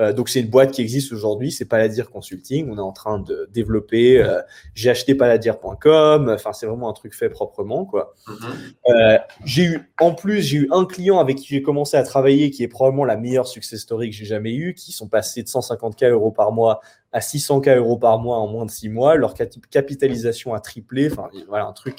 Euh, donc c'est une boîte qui existe aujourd'hui, c'est Paladir Consulting. On est en train de développer. Euh, j'ai acheté paladir.com. Enfin, c'est vraiment un truc fait proprement, quoi. Mm-hmm. Euh, j'ai eu, en plus, j'ai eu un client avec qui j'ai commencé à travailler, qui est probablement la meilleure success story que j'ai jamais eue, qui sont passés de 150k euros par mois à 600k euros par mois en moins de six mois. Leur capitalisation a triplé. Enfin, voilà un truc.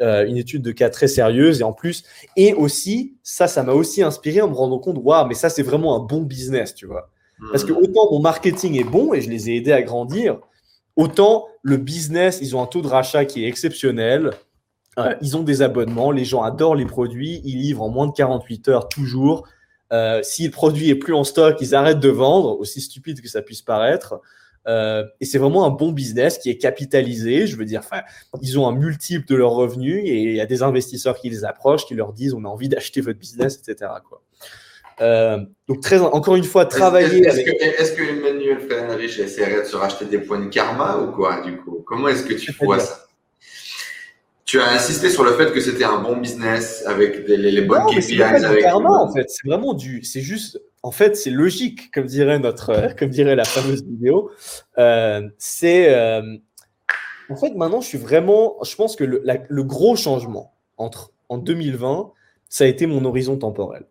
une étude de cas très sérieuse et en plus et aussi ça ça m'a aussi inspiré en me rendant compte waouh mais ça c'est vraiment un bon business tu vois parce que autant mon marketing est bon et je les ai aidés à grandir, autant le business, ils ont un taux de rachat qui est exceptionnel. Euh, ils ont des abonnements, les gens adorent les produits, ils livrent en moins de 48 heures toujours. Euh, si le produit est plus en stock, ils arrêtent de vendre, aussi stupide que ça puisse paraître. Euh, et c'est vraiment un bon business qui est capitalisé. Je veux dire, ils ont un multiple de leurs revenus et il y a des investisseurs qui les approchent, qui leur disent on a envie d'acheter votre business, etc. Quoi. Euh, donc, très, encore une fois, travailler. Est-ce que, est que, Emmanuel Frédéric essaierait de se racheter des points de karma ou quoi, du coup? Comment est-ce que tu vois ça? Tu as insisté sur le fait que c'était un bon business avec les, bonnes KPIs. Avec en fait, c'est vraiment du, c'est juste, en fait, c'est logique, comme dirait notre, <laughs> comme dirait la fameuse vidéo. Euh, c'est, euh, en fait, maintenant, je suis vraiment, je pense que le, le, gros changement entre en 2020, ça a été mon horizon temporel.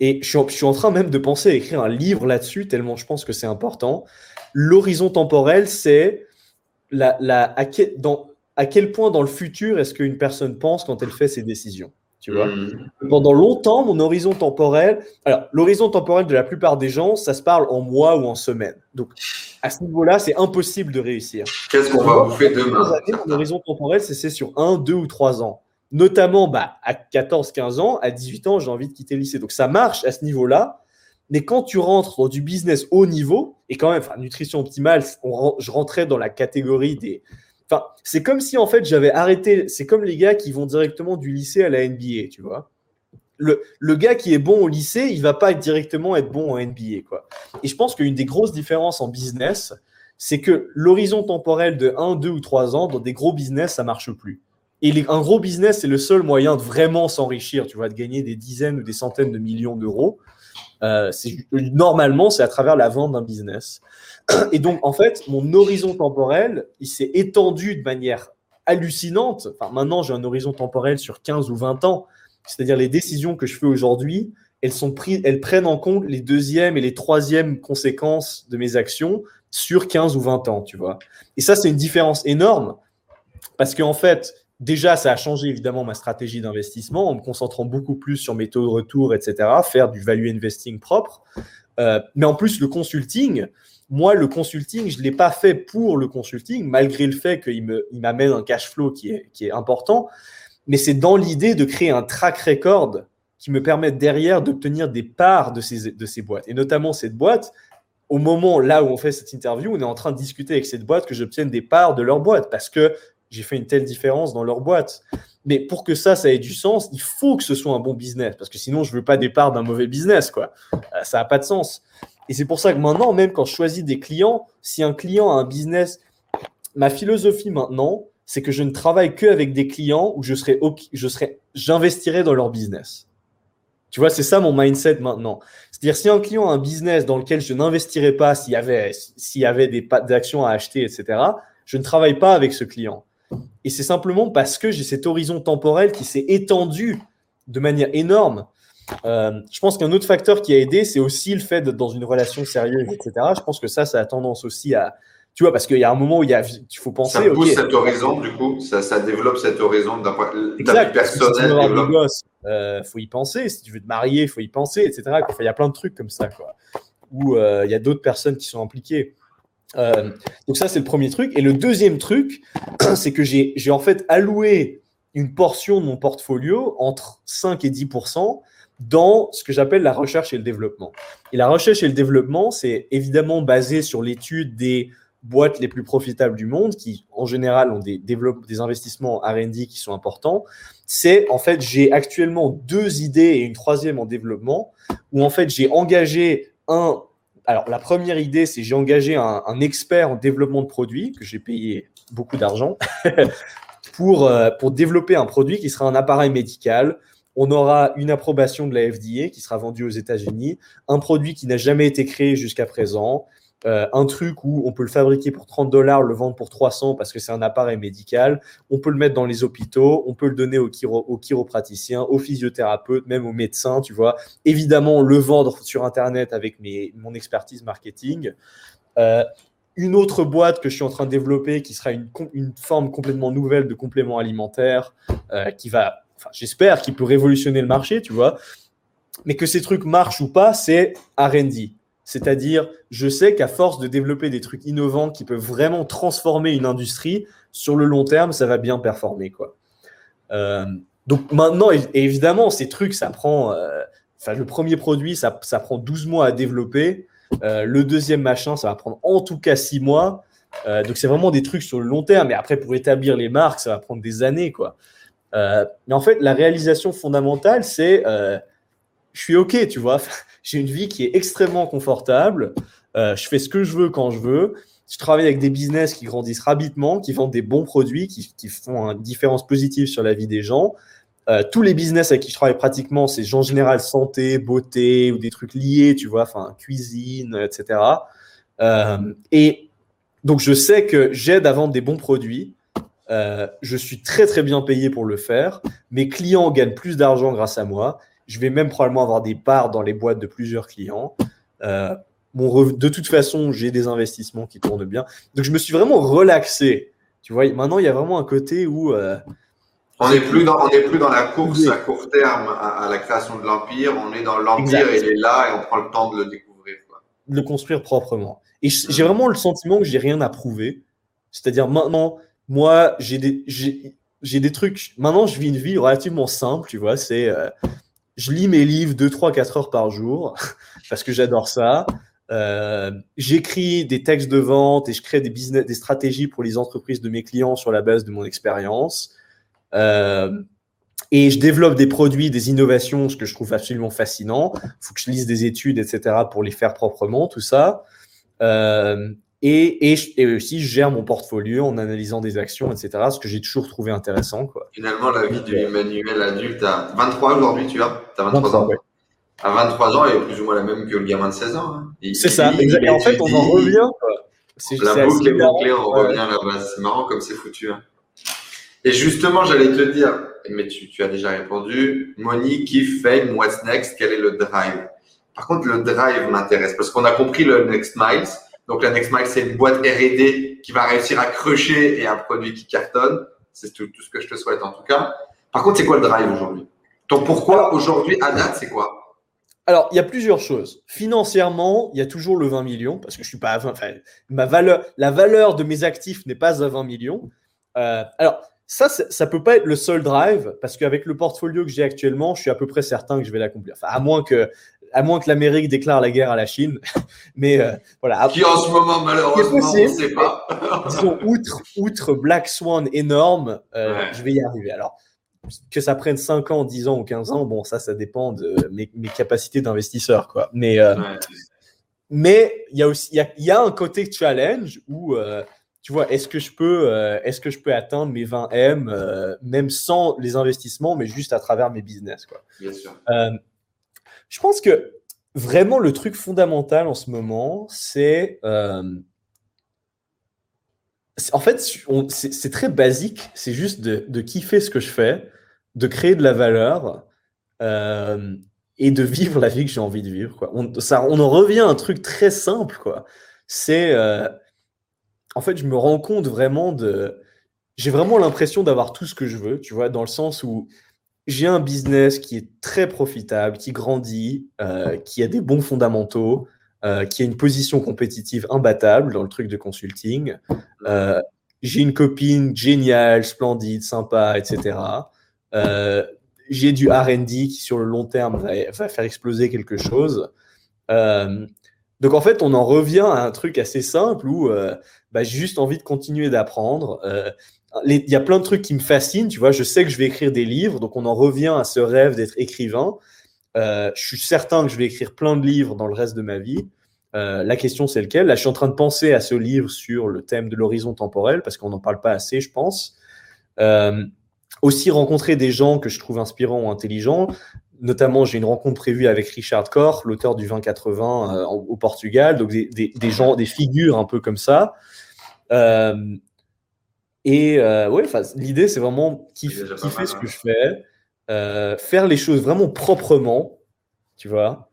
Et je suis, je suis en train même de penser à écrire un livre là-dessus, tellement je pense que c'est important. L'horizon temporel, c'est la, la, à, dans, à quel point dans le futur est-ce qu'une personne pense quand elle fait ses décisions tu vois? Hmm. Pendant longtemps, mon horizon temporel, alors l'horizon temporel de la plupart des gens, ça se parle en mois ou en semaines. Donc à ce niveau-là, c'est impossible de réussir. Qu'est-ce qu'on va bouffer demain? Mon horizon temporel, c'est sur un, deux ou trois ans. Notamment bah, à 14, 15 ans, à 18 ans, j'ai envie de quitter le lycée. Donc ça marche à ce niveau-là. Mais quand tu rentres dans du business haut niveau, et quand même, nutrition optimale, je rentrais dans la catégorie des, Enfin, c'est comme si en fait j'avais arrêté. C'est comme les gars qui vont directement du lycée à la NBA, tu vois. Le, le, gars qui est bon au lycée, il va pas directement être bon en NBA. Et je pense qu'une des grosses différences en business, c'est que l'horizon temporel de 1, 2 ou 3 ans, dans des gros business, ça marche plus. Et un gros business, c'est le seul moyen de vraiment s'enrichir, tu vois, de gagner des dizaines ou des centaines de millions d'euros. Euh, normalement, c'est à travers la vente d'un business. Et donc, en fait, mon horizon temporel, il s'est étendu de manière hallucinante. Enfin, maintenant, j'ai un horizon temporel sur 15 ou 20 ans. C'est-à-dire les décisions que je fais aujourd'hui, elles, sont prises, elles prennent en compte les deuxièmes et les troisièmes conséquences de mes actions sur 15 ou 20 ans, tu vois. Et ça, c'est une différence énorme parce qu'en fait, déjà, ça a changé évidemment ma stratégie d'investissement en me concentrant beaucoup plus sur mes taux de retour, etc., faire du value investing propre. Euh, mais en plus, le consulting, moi, le consulting, je ne l'ai pas fait pour le consulting, malgré le fait qu'il m'amène un cash flow qui est, qui est important. Mais c'est dans l'idée de créer un track record qui me permette derrière d'obtenir des parts de ces, de ces boîtes. Et notamment cette boîte, au moment là où on fait cette interview, on est en train de discuter avec cette boîte que j'obtienne des parts de leur boîte parce que j'ai fait une telle différence dans leur boîte. Mais pour que ça, ça ait du sens, il faut que ce soit un bon business parce que sinon, je ne veux pas des parts d'un mauvais business. Quoi. Euh, ça n'a pas de sens. Et c'est pour ça que maintenant, même quand je choisis des clients, si un client a un business, ma philosophie maintenant, c'est que je ne travaille que avec des clients où je serai, je serai, j'investirai dans leur business. Tu vois, c'est ça mon mindset maintenant. C'est-à-dire, si un client a un business dans lequel je n'investirai pas s'il y avait, s'il y avait des actions à acheter, etc., je ne travaille pas avec ce client. Et c'est simplement parce que j'ai cet horizon temporel qui s'est étendu de manière énorme. Euh, je pense qu'un autre facteur qui a aidé, c'est aussi le fait d'être dans une relation sérieuse, etc. Je pense que ça, ça a tendance aussi à, tu vois, parce qu'il y a un moment où il, y a, il faut penser. Ça pousse cet horizon, du coup, ça, ça développe cet horizon d'un point de personnel. il euh, faut y penser. Si tu veux te marier, il faut y penser, etc. il y a plein de trucs comme ça, quoi. Où euh, il y a d'autres personnes qui sont impliquées. Donc ça, c'est le premier truc. Et le deuxième truc, <clears throat> c'est que j'ai en fait alloué une portion de mon portfolio entre 5 et 10% dans ce que j'appelle la recherche et le développement. Et la recherche et le développement, c'est évidemment basé sur l'étude des boîtes les plus profitables du monde, qui en général ont des, des investissements RD qui sont importants. C'est en fait, j'ai actuellement deux idées et une troisième en développement, où en fait, j'ai engagé un. Alors, la première idée, c'est j'ai engagé un, expert en développement de produits, que j'ai payé beaucoup d'argent, <laughs> pour, euh, pour développer un produit qui sera un appareil médical. On aura une approbation de la FDA qui sera vendue aux États-Unis, un produit qui n'a jamais été créé jusqu'à présent, euh, un truc où on peut le fabriquer pour 30 dollars, le vendre pour 300 parce que c'est un appareil médical, on peut le mettre dans les hôpitaux, on peut le donner aux, chiropraticiens, aux physiothérapeutes, même aux médecins, tu vois. Évidemment, le vendre sur Internet avec mon expertise marketing. Euh, une autre boîte que je suis en train de développer qui sera une, forme complètement nouvelle de complément alimentaire euh, qui va j'espère qu'il peut révolutionner le marché, tu vois. Mais que ces trucs marchent ou pas, c'est R&D. C'est-à-dire, je sais qu'à force de développer des trucs innovants qui peuvent vraiment transformer une industrie, sur le long terme, ça va bien performer, quoi. Euh, donc maintenant, évidemment, ces trucs, ça prend. Euh, le premier produit, ça, prend 12 mois à développer. Euh, le deuxième machin, ça va prendre en tout cas 6 mois. donc c'est vraiment des trucs sur le long terme. Et après, pour établir les marques, ça va prendre des années, quoi. Mais en fait, la réalisation fondamentale, c'est je suis OK, tu vois. <laughs> J'ai une vie qui est extrêmement confortable. Euh, je fais ce que je veux quand je veux. je travaille avec des business qui grandissent rapidement, qui vendent des bons produits, qui, font une différence positive sur la vie des gens. Euh, tous les business avec qui je travaille pratiquement, c'est en général santé, beauté ou des trucs liés, tu vois, enfin cuisine, etc. Euh, et donc je sais que j'aide à vendre des bons produits. Je suis très très bien payé pour le faire. Mes clients gagnent plus d'argent grâce à moi. Je vais même probablement avoir des parts dans les boîtes de plusieurs clients. de toute façon, j'ai des investissements qui tournent bien. Donc je me suis vraiment relaxé. Tu vois, maintenant il y a vraiment un côté où on n'est plus, dans, plus dans la course à court terme à, la création de l'Empire. On est dans l'Empire, il est là et on prend le temps de le découvrir. De le construire proprement. Et j'ai vraiment le sentiment que j'ai rien à prouver. C'est-à-dire maintenant, moi, j'ai des, j'ai des trucs. Maintenant, je vis une vie relativement simple, tu vois. C'est, euh, je lis mes livres 2, 3, 4 heures par jour <laughs> parce que j'adore ça. Euh, j'écris des textes de vente et je crée des business, des stratégies pour les entreprises de mes clients sur la base de mon expérience. Euh, et je développe des produits, des innovations, ce que je trouve absolument fascinant. Il faut que je lise des études, etc., pour les faire proprement, tout ça. Euh, et, et, aussi, je gère mon portfolio en analysant des actions, etc., ce que j'ai toujours trouvé intéressant. Quoi. Finalement, la vie manuel adulte, à 23 aujourd'hui, tu as, as 23 ans. À 23 ans, il est plus ou moins la même que le gamin de 16 ans. Hein. C'est ça, exactement. Et en fait, on en revient. La boucle est bouclée, on revient à la base. C'est marrant comme c'est foutu. Hein. Et justement, j'allais te dire, mais tu, tu as déjà répondu. Moni, qui fait what's next, quel est le drive? Par contre, le drive m'intéresse parce qu'on a compris le Next Miles. Donc, le Next Miles, c'est une boîte R&D qui va réussir à creucher et un produit qui cartonne. C'est tout, ce que je te souhaite en tout cas. Par contre, c'est quoi le drive aujourd'hui? Ton pourquoi aujourd'hui à date, c'est quoi? Alors, il y a plusieurs choses. Financièrement, il y a toujours le 20 millions, parce que je suis pas à 20, enfin, ma valeur, la valeur de mes actifs n'est pas à 20 millions. Euh, alors, ça, ça peut pas être le seul drive parce qu'avec le portfolio que j'ai actuellement, je suis à peu près certain que je vais l'accomplir. Enfin, à moins que, à moins que l'Amérique déclare la guerre à la Chine. <laughs> Mais euh, voilà. Qui en ce moment, malheureusement, on ne sait pas. Disons, outre, outre Black Swan énorme, euh, je vais y arriver. Alors, que ça prenne 5 ans, 10 ans ou 15 ans, bon, ça, ça dépend de mes, mes capacités d'investisseur, quoi. Mais, euh, mais il y a aussi, il y a, y a, un côté challenge où tu vois, est-ce que je peux, euh, est-ce que je peux atteindre mes 20 M, euh, même sans les investissements, mais juste à travers mes business, quoi. Bien sûr. Euh, je pense que vraiment le truc fondamental en ce moment, c'est, en fait, c'est très basique. C'est juste de, kiffer ce que je fais, de créer de la valeur et de vivre la vie que j'ai envie de vivre. On, en revient à un truc très simple. C'est en fait, je me rends compte vraiment de. J'ai vraiment l'impression d'avoir tout ce que je veux, tu vois, dans le sens où j'ai un business qui est très profitable, qui grandit, euh, qui a des bons fondamentaux, euh, qui a une position compétitive imbattable dans le truc de consulting. Euh, j'ai une copine géniale, splendide, sympa, etc. j'ai du RD qui, sur le long terme, va, faire exploser quelque chose. donc, en fait, on en revient à un truc assez simple où bah, j'ai juste envie de continuer d'apprendre. Il y a plein de trucs qui me fascinent, tu vois. Je sais que je vais écrire des livres, donc on en revient à ce rêve d'être écrivain. Euh, je suis certain que je vais écrire plein de livres dans le reste de ma vie. Euh, la question, c'est lequel? Là, je suis en train de penser à ce livre sur le thème de l'horizon temporel, parce qu'on n'en parle pas assez, je pense. Euh, aussi rencontrer des gens que je trouve inspirants ou intelligents. Notamment, j'ai une rencontre prévue avec Richard Koch, l'auteur du 2080 euh, au Portugal, donc des, gens, des figures un peu comme ça. Et euh, ouais, l'idée, c'est vraiment kiffer, ce que hein. je fais, euh, faire les choses vraiment proprement, tu vois,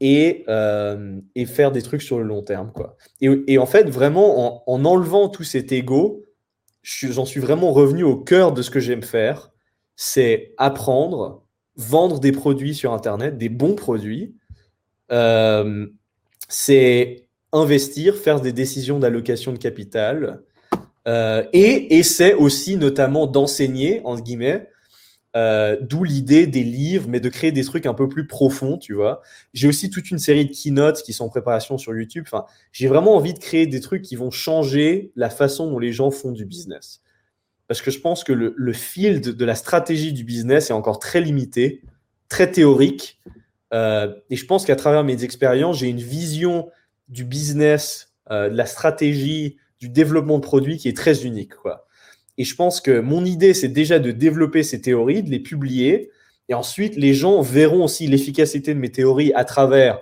et, et faire des trucs sur le long terme, quoi. Et, et en fait, vraiment, en, en enlevant tout cet ego, j'en suis vraiment revenu au cœur de ce que j'aime faire, c'est apprendre, vendre des produits sur Internet, des bons produits. c'est investir, faire des décisions d'allocation de capital, euh, et essaie aussi notamment d'enseigner, entre guillemets, euh, d'où l'idée des livres, mais de créer des trucs un peu plus profonds, tu vois. J'ai aussi toute une série de keynotes qui sont en préparation sur YouTube. Enfin, j'ai vraiment envie de créer des trucs qui vont changer la façon dont les gens font du business. Parce que je pense que le, field de la stratégie du business est encore très limité, très théorique. Euh, et je pense qu'à travers mes expériences, j'ai une vision du business de la stratégie, du développement de produits qui est très unique. Quoi. Et je pense que mon idée, c'est déjà de développer ces théories, de les publier. Et ensuite, les gens verront aussi l'efficacité de mes théories à travers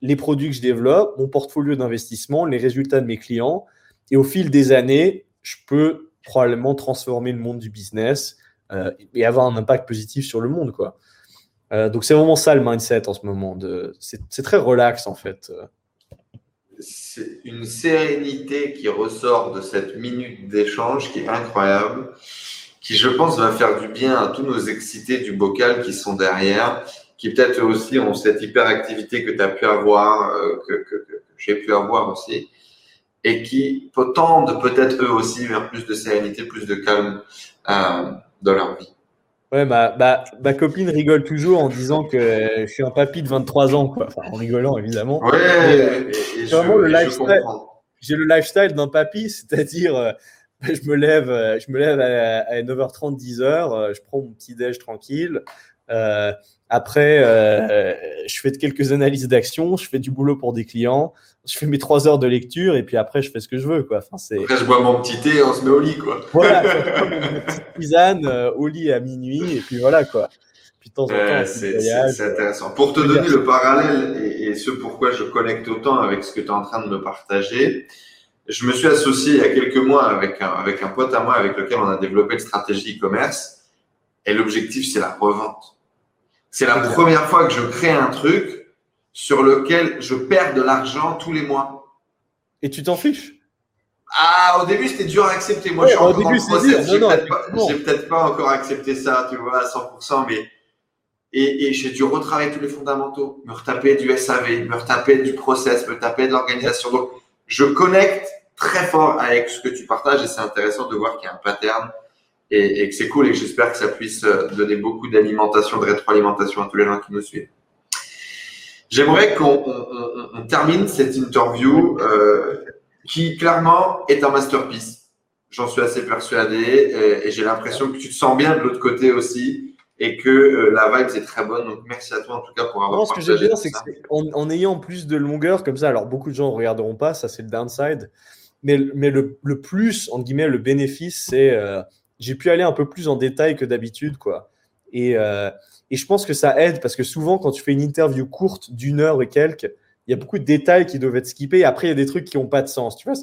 les produits que je développe, mon portfolio d'investissement, les résultats de mes clients. Et au fil des années, je peux probablement transformer le monde du business euh, et avoir un impact positif sur le monde. Quoi. Euh, donc c'est vraiment ça le mindset en ce moment. C'est très relax en fait. C'est une sérénité qui ressort de cette minute d'échange qui est incroyable, qui je pense va faire du bien à tous nos excités du bocal qui sont derrière, qui peut-être aussi ont cette hyperactivité que tu as pu avoir, euh, que j'ai pu avoir aussi et qui tendent peut-être eux aussi vers plus de sérénité, plus de calme euh, dans leur vie. Ouais, ma, ma, ma, copine rigole toujours en disant que je suis un papy de 23 ans, quoi. Enfin, en rigolant, évidemment. Ouais, j'ai vraiment le lifestyle. J'ai le lifestyle d'un papy, <laughs> c'est-à-dire, euh, je me lève, euh, je me lève à, 9h30, 10h, je prends mon petit déj tranquille. Euh, après, euh, je fais quelques analyses d'action, je fais du boulot pour des clients, je fais mes trois heures de lecture et puis après, je fais ce que je veux. Quoi. Enfin, après, je bois mon petit thé et on se met au lit. Quoi. Voilà, une petite tisane euh, au lit à minuit et puis voilà. quoi. Puis de temps en temps, c'est intéressant. Pour te donner le parallèle et, et, ce pourquoi je connecte autant avec ce que tu es en train de me partager, je me suis associé il y a quelques mois avec un, avec un pote à moi avec lequel on a développé une stratégie e-commerce et l'objectif, c'est la revente. C'est la première fois que je crée un truc sur lequel je perds de l'argent tous les mois. Et tu t'en fiches? Ah, au début, c'était dur à accepter. Moi, je suis au début, c'est J'ai peut-être pas, encore accepté ça, tu vois, à 100%, mais. Et, et j'ai dû retravailler tous les fondamentaux, me retaper du SAV, me retaper du process, me taper de l'organisation. Donc, je connecte très fort avec ce que tu partages et c'est intéressant de voir qu'il y a un pattern et, que c'est cool et j'espère que ça puisse euh, donner beaucoup d'alimentation, de rétroalimentation à tous les gens qui nous suivent. J'aimerais qu'on termine cette interview euh, qui clairement est un masterpiece. J'en suis assez persuadé et, j'ai l'impression que tu te sens bien de l'autre côté aussi et que euh, la vibe est très bonne. Donc merci à toi en tout cas pour avoir non, ce que j'aime bien, c'est qu'en ayant plus de longueur comme ça, alors beaucoup de gens ne regarderont pas, ça c'est le downside, mais, mais le, le, plus, en guillemets, le bénéfice, c'est j'ai pu aller un peu plus en détail que d'habitude, quoi. Et, euh, et, je pense que ça aide parce que souvent, quand tu fais une interview courte d'une heure et quelques, il y a beaucoup de détails qui doivent être skippés. Après, il y a des trucs qui n'ont pas de sens. Tu vois,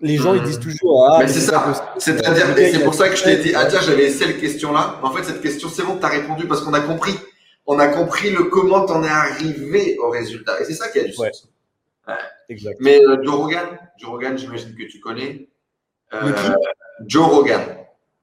les gens, ils disent toujours. Ah, mais c'est ça. C'est-à-dire, c'est pour ça que je t'ai dit, ah tiens, j'avais cette question-là. En fait, cette question, c'est bon, tu as répondu parce qu'on a compris. On a compris le comment t'en es arrivé au résultat. Et c'est ça qui a du sens. Ouais. Exact. Mais euh, Joe Rogan, Joe Rogan, j'imagine que tu connais. Euh, Joe Rogan.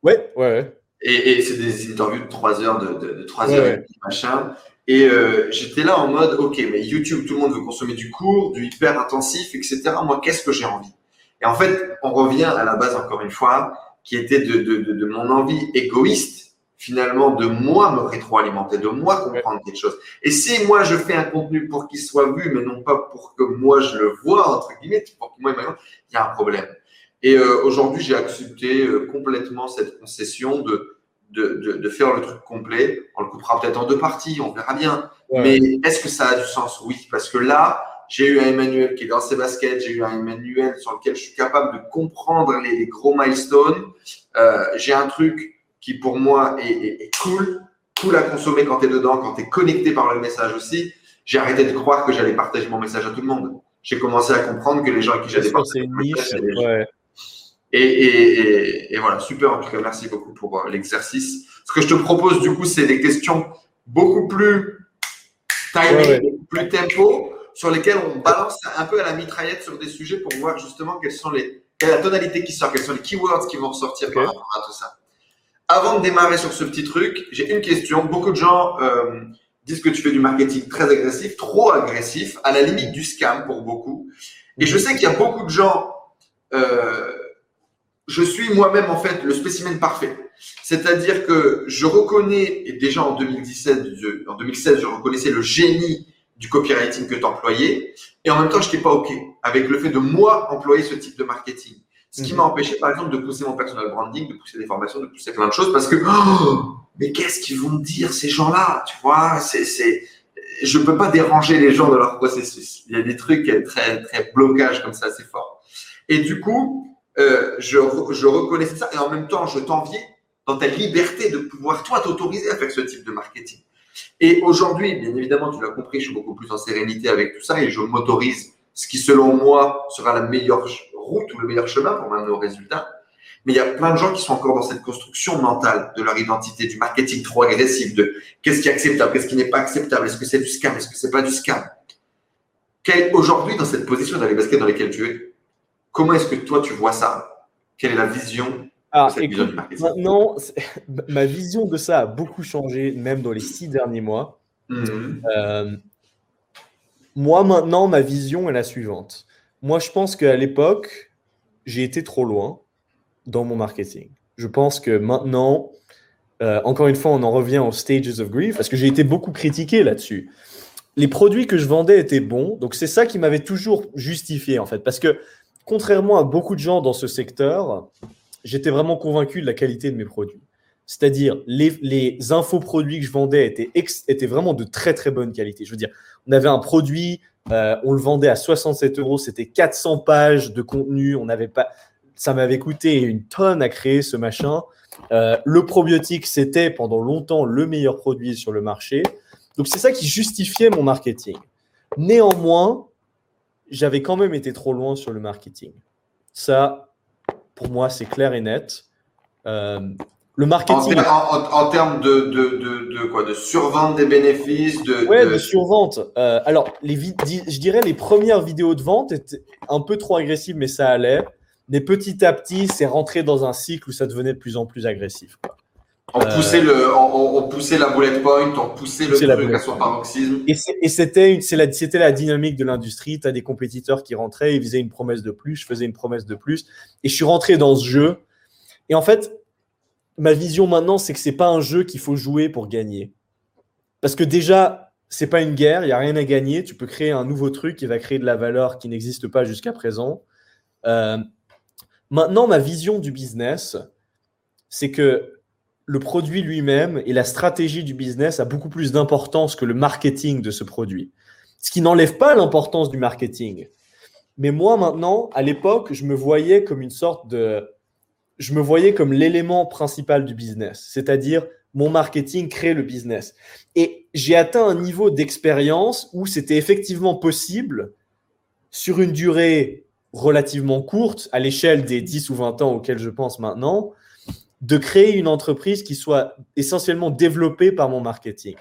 Ouais, ouais. Et, et c'est des interviews de 3 heures, de, de, de 3 heures, et machin. Et euh, j'étais là en mode, ok, mais YouTube, tout le monde veut consommer du court, du hyper intensif, etc. Moi, qu'est-ce que j'ai envie? Et en fait, on revient à la base encore une fois, qui était de, de, de, de mon envie égoïste, finalement, de moi me rétroalimenter, de moi comprendre quelque chose. Et si moi je fais un contenu pour qu'il soit vu, mais non pas pour que moi je le vois entre guillemets, pour que moi il y a un problème. Et euh, aujourd'hui, j'ai accepté euh, complètement cette concession de, de, de, de, faire le truc complet. On le coupera peut-être en deux parties, on verra bien. Mais est-ce que ça a du sens? Oui, parce que là, j'ai eu un Emmanuel qui est dans ses baskets, j'ai eu un Emmanuel sur lequel je suis capable de comprendre les, gros milestones. Euh, j'ai un truc qui pour moi est, est, cool, cool à consommer quand tu es dedans, quand tu es connecté par le message aussi. J'ai arrêté de croire que j'allais partager mon message à tout le monde. J'ai commencé à comprendre que les gens qui j'allais partager ouais. Et, et, et, voilà, super. En tout cas, merci beaucoup pour euh, l'exercice. Ce que je te propose, du coup, c'est des questions beaucoup plus timing, plus tempo, sur lesquelles on balance un peu à la mitraillette sur des sujets pour voir justement quelles sont les, quelle est la tonalité qui sort, quels sont les keywords qui vont ressortir par rapport à tout ça. Avant de démarrer sur ce petit truc, j'ai une question. Beaucoup de gens euh, disent que tu fais du marketing très agressif, trop agressif, à la limite du scam pour beaucoup. Et je sais qu'il y a beaucoup de gens euh, je suis moi-même en fait le spécimen parfait. C'est-à-dire que je reconnais, et déjà en 2017, en 2016, je reconnaissais le génie du copywriting que tu employais, et en même temps, je n'étais pas OK avec le fait de moi employer ce type de marketing. Ce qui mhm. m'a empêché, par exemple, de pousser mon personal branding, de pousser des formations, de pousser plein de choses, parce que, oh, mais qu'est-ce qu'ils vont dire ces gens-là Tu vois, c'est, c'est, je peux pas déranger les gens dans leur processus. Il y a des trucs très, très blocage comme ça, c'est fort. Et du coup, euh, je, je reconnaissais ça et en même temps, je t'enviais dans ta liberté de pouvoir, toi, t'autoriser à faire ce type de marketing. Et aujourd'hui, bien évidemment, tu l'as compris, je suis beaucoup plus en sérénité avec tout ça et je m'autorise ce qui, selon moi, sera la meilleure route ou le meilleur chemin pour m'amener au résultat. Mais il y a plein de gens qui sont encore dans cette construction mentale de leur identité, du marketing trop agressif, de qu'est-ce qui est acceptable, qu'est-ce qui n'est pas acceptable, est-ce que c'est du scam, est-ce que c'est pas du scam? Aujourd'hui, dans cette position, dans les baskets dans lesquelles tu es, comment est-ce que toi tu vois ça? Quelle est la vision ah, écoute, maintenant, <laughs> ma vision de ça a beaucoup changé, même dans les six derniers mois. Mhm. Euh, moi, maintenant, ma vision est la suivante. Moi, je pense qu'à l'époque, j'ai été trop loin dans mon marketing. Je pense que maintenant, euh, encore une fois, on en revient aux stages of grief, parce que j'ai été beaucoup critiqué là-dessus. Les produits que je vendais étaient bons, donc c'est ça qui m'avait toujours justifié, en fait, parce que contrairement à beaucoup de gens dans ce secteur, j'étais vraiment convaincu de la qualité de mes produits. C'est-à-dire, les, les infoproduits que je vendais étaient, vraiment de très très bonne qualité. Je veux dire, on avait un produit, euh, on le vendait à 67 euros, c'était 400 pages de contenu, on n'avait pas, ça m'avait coûté une tonne à créer ce machin. Euh, le probiotique, c'était pendant longtemps le meilleur produit sur le marché. Donc c'est ça qui justifiait mon marketing. Néanmoins, j'avais quand même été trop loin sur le marketing. Ça, pour moi, c'est clair et net. Euh, le marketing. En, termes de, de, de, quoi De survente des bénéfices de, Ouais, de, survente. Euh, alors, les je dirais les premières vidéos de vente étaient un peu trop agressives, mais ça allait. Mais petit à petit, c'est rentré dans un cycle où ça devenait de plus en plus agressif. On, poussait le, on, poussait la bullet point, on poussait le truc à son paroxysme. Et c'était la, la dynamique de l'industrie. Tu as des compétiteurs qui rentraient, ils faisaient une promesse de plus, je faisais une promesse de plus. Et je suis rentré dans ce jeu. Et en fait, ma vision maintenant, c'est que c'est pas un jeu qu'il faut jouer pour gagner. Parce que déjà, c'est pas une guerre, il n'y a rien à gagner. Tu peux créer un nouveau truc qui va créer de la valeur qui n'existe pas jusqu'à présent. Euh, maintenant, ma vision du business, c'est que le produit lui-même et la stratégie du business a beaucoup plus d'importance que le marketing de ce produit. Ce qui n'enlève pas l'importance du marketing. Mais moi, maintenant, à l'époque, je me voyais comme une sorte de je me voyais comme l'élément principal du business, c'est-à-dire mon marketing crée le business. Et j'ai atteint un niveau d'expérience où c'était effectivement possible, sur une durée relativement courte, à l'échelle des 10 ou 20 ans auxquels je pense maintenant, de créer une entreprise qui soit essentiellement développée par mon marketing.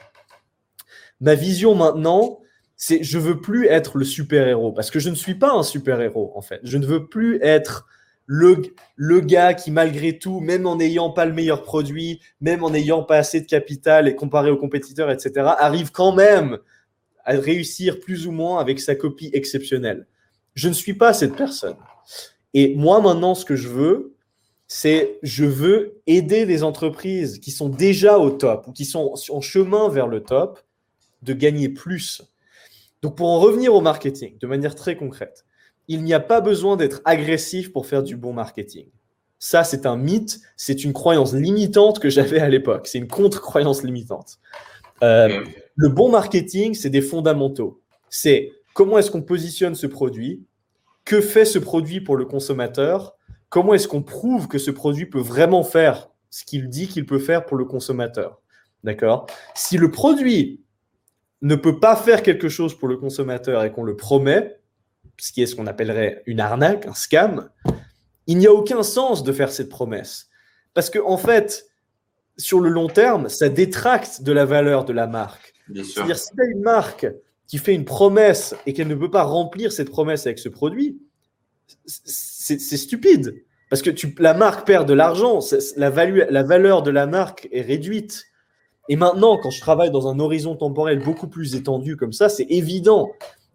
Ma vision maintenant, c'est je veux plus être le super-héros parce que je ne suis pas un super-héros en fait. Je ne veux plus être le, le gars qui, malgré tout, même en n'ayant pas le meilleur produit, même en n'ayant pas assez de capital et comparé aux compétiteurs, etc., arrive quand même à réussir plus ou moins avec sa copie exceptionnelle. Je ne suis pas cette personne. Et moi, maintenant, ce que je veux, c'est je veux aider les entreprises qui sont déjà au top ou qui sont en chemin vers le top de gagner plus. Donc, pour en revenir au marketing de manière très concrète, il n'y a pas besoin d'être agressif pour faire du bon marketing. Ça, c'est un mythe, c'est une croyance limitante que j'avais à l'époque. C'est une contre-croyance limitante. Euh, le bon marketing, c'est des fondamentaux. C'est comment est-ce qu'on positionne ce produit, que fait ce produit pour le consommateur, comment est-ce qu'on prouve que ce produit peut vraiment faire ce qu'il dit qu'il peut faire pour le consommateur? D'accord? Si le produit ne peut pas faire quelque chose pour le consommateur et qu'on le promet, ce qui est ce qu'on appellerait une arnaque, un scam, il n'y a aucun sens de faire cette promesse. Parce que, en fait, sur le long terme, ça détracte de la valeur de la marque. C'est-à-dire, si tu as une marque qui fait une promesse et qu'elle ne peut pas remplir cette promesse avec ce produit, c'est stupide. Parce que tu, la marque perd de l'argent, la, la valeur de la marque est réduite. Et maintenant, quand je travaille dans un horizon temporel beaucoup plus étendu comme ça, c'est évident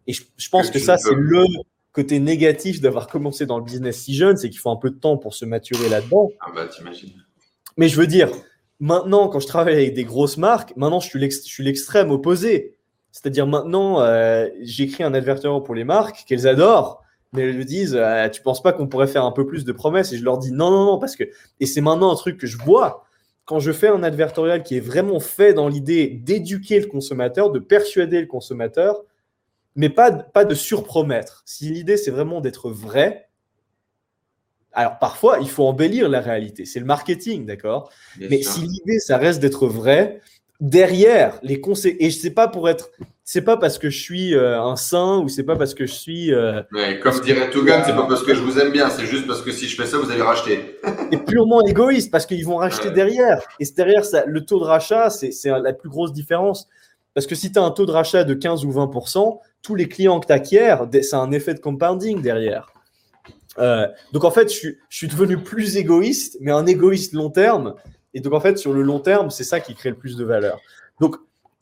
et je, pense que, ça, c'est le côté négatif d'avoir commencé dans le business si jeune, c'est qu'il faut un peu de temps pour se maturer là-dedans. Ah bah, t'imagines. Mais je veux dire, maintenant, quand je travaille avec des grosses marques, maintenant, je suis l'extrême opposé. C'est-à-dire, maintenant, euh, j'écris un advertorial pour les marques qu'elles adorent, mais elles me disent euh, Tu penses pas qu'on pourrait faire un peu plus de promesses? Et je leur dis Non, non, non, parce que. Et c'est maintenant un truc que je vois. Quand je fais un advertorial qui est vraiment fait dans l'idée d'éduquer le consommateur, de persuader le consommateur, mais pas, pas de surpromettre. Si l'idée, c'est vraiment d'être vrai, Alors parfois, il faut embellir la réalité. C'est le marketing, d'accord? Mais si l'idée, ça reste d'être vrai, derrière les conseils, et je sais pas pour être, c'est pas parce que je suis euh, un saint ou c'est pas parce que je suis. Euh, comme dirait Tougan, c'est pas parce que je vous aime bien, c'est juste parce que si je fais ça, vous allez racheter. <laughs> c'est purement égoïste parce qu'ils vont racheter derrière. Et derrière, ça, le taux de rachat, c'est la plus grosse différence. Parce que si tu as un taux de rachat de 15 ou 20%, tous les clients que tu acquiers, c'est un effet de compounding derrière. Euh, donc en fait, je suis, devenu plus égoïste, mais un égoïste long terme. Et donc en fait, sur le long terme, c'est ça qui crée le plus de valeur. Donc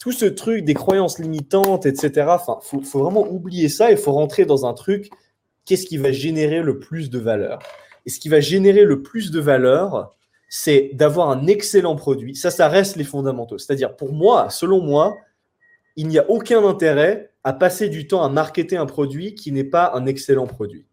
tout ce truc des croyances limitantes, etc., enfin, faut, vraiment oublier ça et faut rentrer dans un truc. Qu'est-ce qui va générer le plus de valeur? Et ce qui va générer le plus de valeur, c'est d'avoir un excellent produit. Ça, ça reste les fondamentaux. C'est-à-dire, pour moi, selon moi, il n'y a aucun intérêt à passer du temps à marketer un produit qui n'est pas un excellent produit.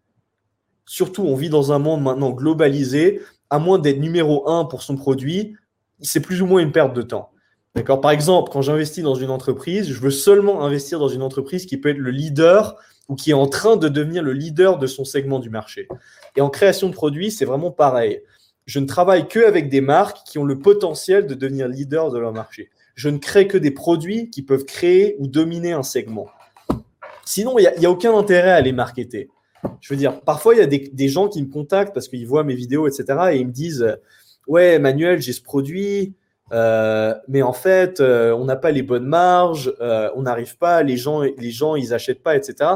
Surtout, on vit dans un monde maintenant globalisé. À moins d'être numéro un pour son produit, c'est plus ou moins une perte de temps. D'accord Par exemple, quand j'investis dans une entreprise, je veux seulement investir dans une entreprise qui peut être le leader ou qui est en train de devenir le leader de son segment du marché. Et en création de produits, c'est vraiment pareil. Je ne travaille que avec des marques qui ont le potentiel de devenir leader de leur marché je ne crée que des produits qui peuvent créer ou dominer un segment. Sinon, il n'y a, aucun intérêt à les marketer. Je veux dire, parfois, il y a des, gens qui me contactent parce qu'ils voient mes vidéos, etc. Et ils me disent Ouais, Manuel, j'ai ce produit, euh, mais en fait, euh, on n'a pas les bonnes marges, euh, on n'arrive pas, les gens, les gens, ils n'achètent pas, etc.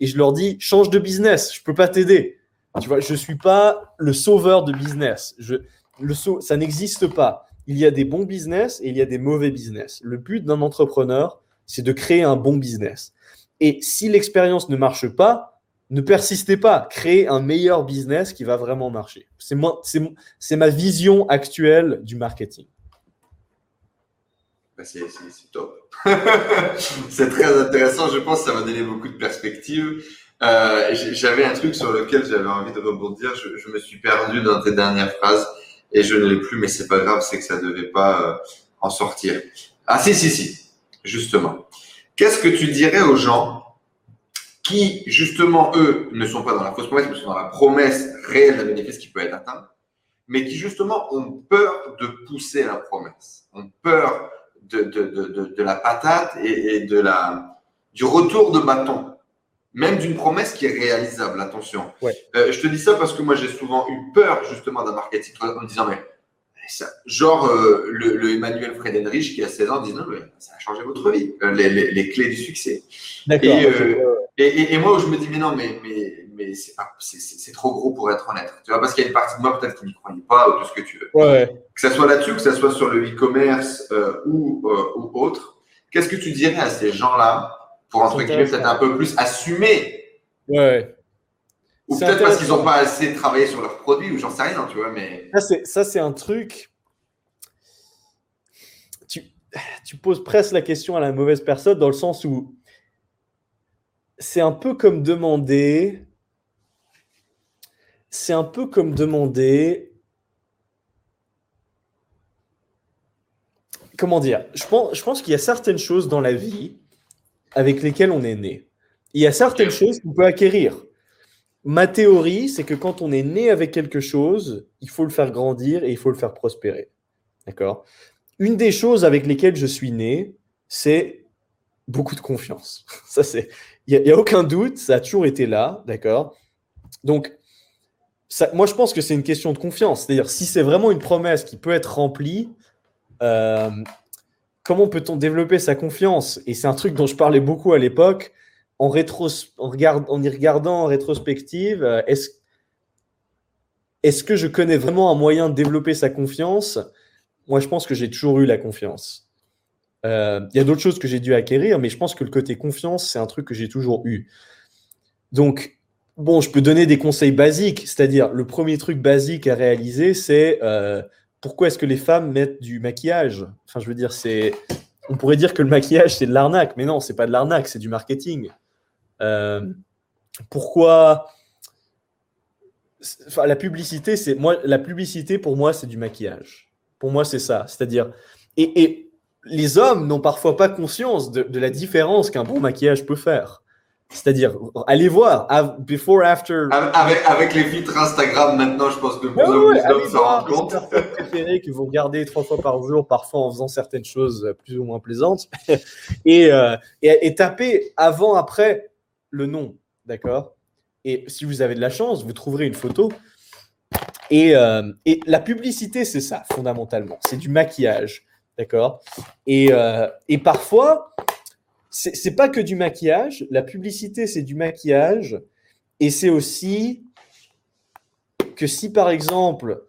Et je leur dis Change de business, je peux pas t'aider. Tu vois, je suis pas le sauveur de business. Je, le ça n'existe pas il y a des bons business et il y a des mauvais business. Le but d'un entrepreneur, c'est de créer un bon business. Et si l'expérience ne marche pas, ne persistez pas, créez un meilleur business qui va vraiment marcher. C'est ma vision actuelle du marketing. Bah, c'est top. <laughs> c'est très intéressant. Je pense que ça va donner beaucoup de perspectives. Euh, j'avais un truc sur lequel j'avais envie de rebondir. je, me suis perdu dans tes dernières phrases et je ne l'ai plus, mais c'est pas grave, c'est que ça devait pas euh, en sortir. Ah si, si, si, justement. Qu'est-ce que tu dirais aux gens qui, justement, eux, ne sont pas dans la fausse promesse, mais sont dans la promesse réelle d'un bénéfice qui peut être atteint, mais qui, justement, ont peur de pousser la promesse, ont peur de, de, de, de la patate et, et de la, du retour de bâton même d'une promesse qui est réalisable, attention. Euh, je te dis ça parce que moi, j'ai souvent eu peur justement d'un marketing en me disant, mais ça, genre euh, le, Emmanuel Fredenrich qui a 16 ans dit, non, mais ça a changé votre vie, euh, les, les, les, clés du succès. Et, et, et, moi, je me dis, mais non, mais, mais, mais c'est trop gros pour être honnête. Tu vois, parce qu'il y a une partie de moi peut-être qui n'y croyait pas ou tout ce que tu veux. Que ce soit là-dessus, que ce soit sur le e-commerce ou, ou autre, qu'est-ce que tu dirais à ces gens-là pour entre guillemets peut-être un peu plus assumer. Ouais. Ou peut-être parce qu'ils n'ont pas assez travaillé sur leurs produits ou j'en sais rien, tu vois. Mais ça c'est un truc. Tu, tu poses presque la question à la mauvaise personne dans le sens où c'est un peu comme demander. C'est un peu comme demander. Comment dire Je pense, je pense qu'il y a certaines choses dans la vie avec lesquels on est né. Il y a certaines choses qu'on peut acquérir. Ma théorie, c'est que quand on est né avec quelque chose, il faut le faire grandir et il faut le faire prospérer. D'accord? Une des choses avec lesquelles je suis né, c'est beaucoup de confiance. <laughs> Ça, c'est. Il n'y a, aucun doute, ça a toujours été là. D'accord? Donc, moi, je pense que c'est une question de confiance. C'est-à-dire, si c'est vraiment une promesse qui peut être remplie, euh, comment peut-on développer sa confiance? Et c'est un truc dont je parlais beaucoup à l'époque. En, rétros, en, en, y regardant en rétrospective, euh, est-ce est que je connais vraiment un moyen de développer sa confiance? Moi, je pense que j'ai toujours eu la confiance. Euh, il y a d'autres choses que j'ai dû acquérir, mais je pense que le côté confiance, c'est un truc que j'ai toujours eu. Donc, bon, je peux donner des conseils basiques, c'est-à-dire le premier truc basique à réaliser, c'est euh, pourquoi est-ce que les femmes mettent du maquillage? Enfin, je veux dire, c'est. On pourrait dire que le maquillage, c'est de l'arnaque, mais non, c'est pas de l'arnaque, c'est du marketing. Euh, pourquoi enfin, la publicité, c'est moi, la publicité pour moi, c'est du maquillage. Pour moi, c'est ça. C'est-à-dire, et, les hommes n'ont parfois pas conscience de, la différence qu'un bon maquillage peut faire. C'est-à-dire, allez voir, before, after. Avec, avec les filtres Instagram, maintenant, je pense que vous ouais, ouais, s'en rendre compte. préféré que vous regardez trois fois par jour, parfois en faisant certaines choses plus ou moins plaisantes. <laughs> et, euh, et, et tapez avant, après le nom. D'accord? Et si vous avez de la chance, vous trouverez une photo. Et, euh, et la publicité, c'est ça, fondamentalement. C'est du maquillage. D'accord? Et, euh, et parfois, c'est pas que du maquillage. La publicité, c'est du maquillage. Et c'est aussi que si, par exemple,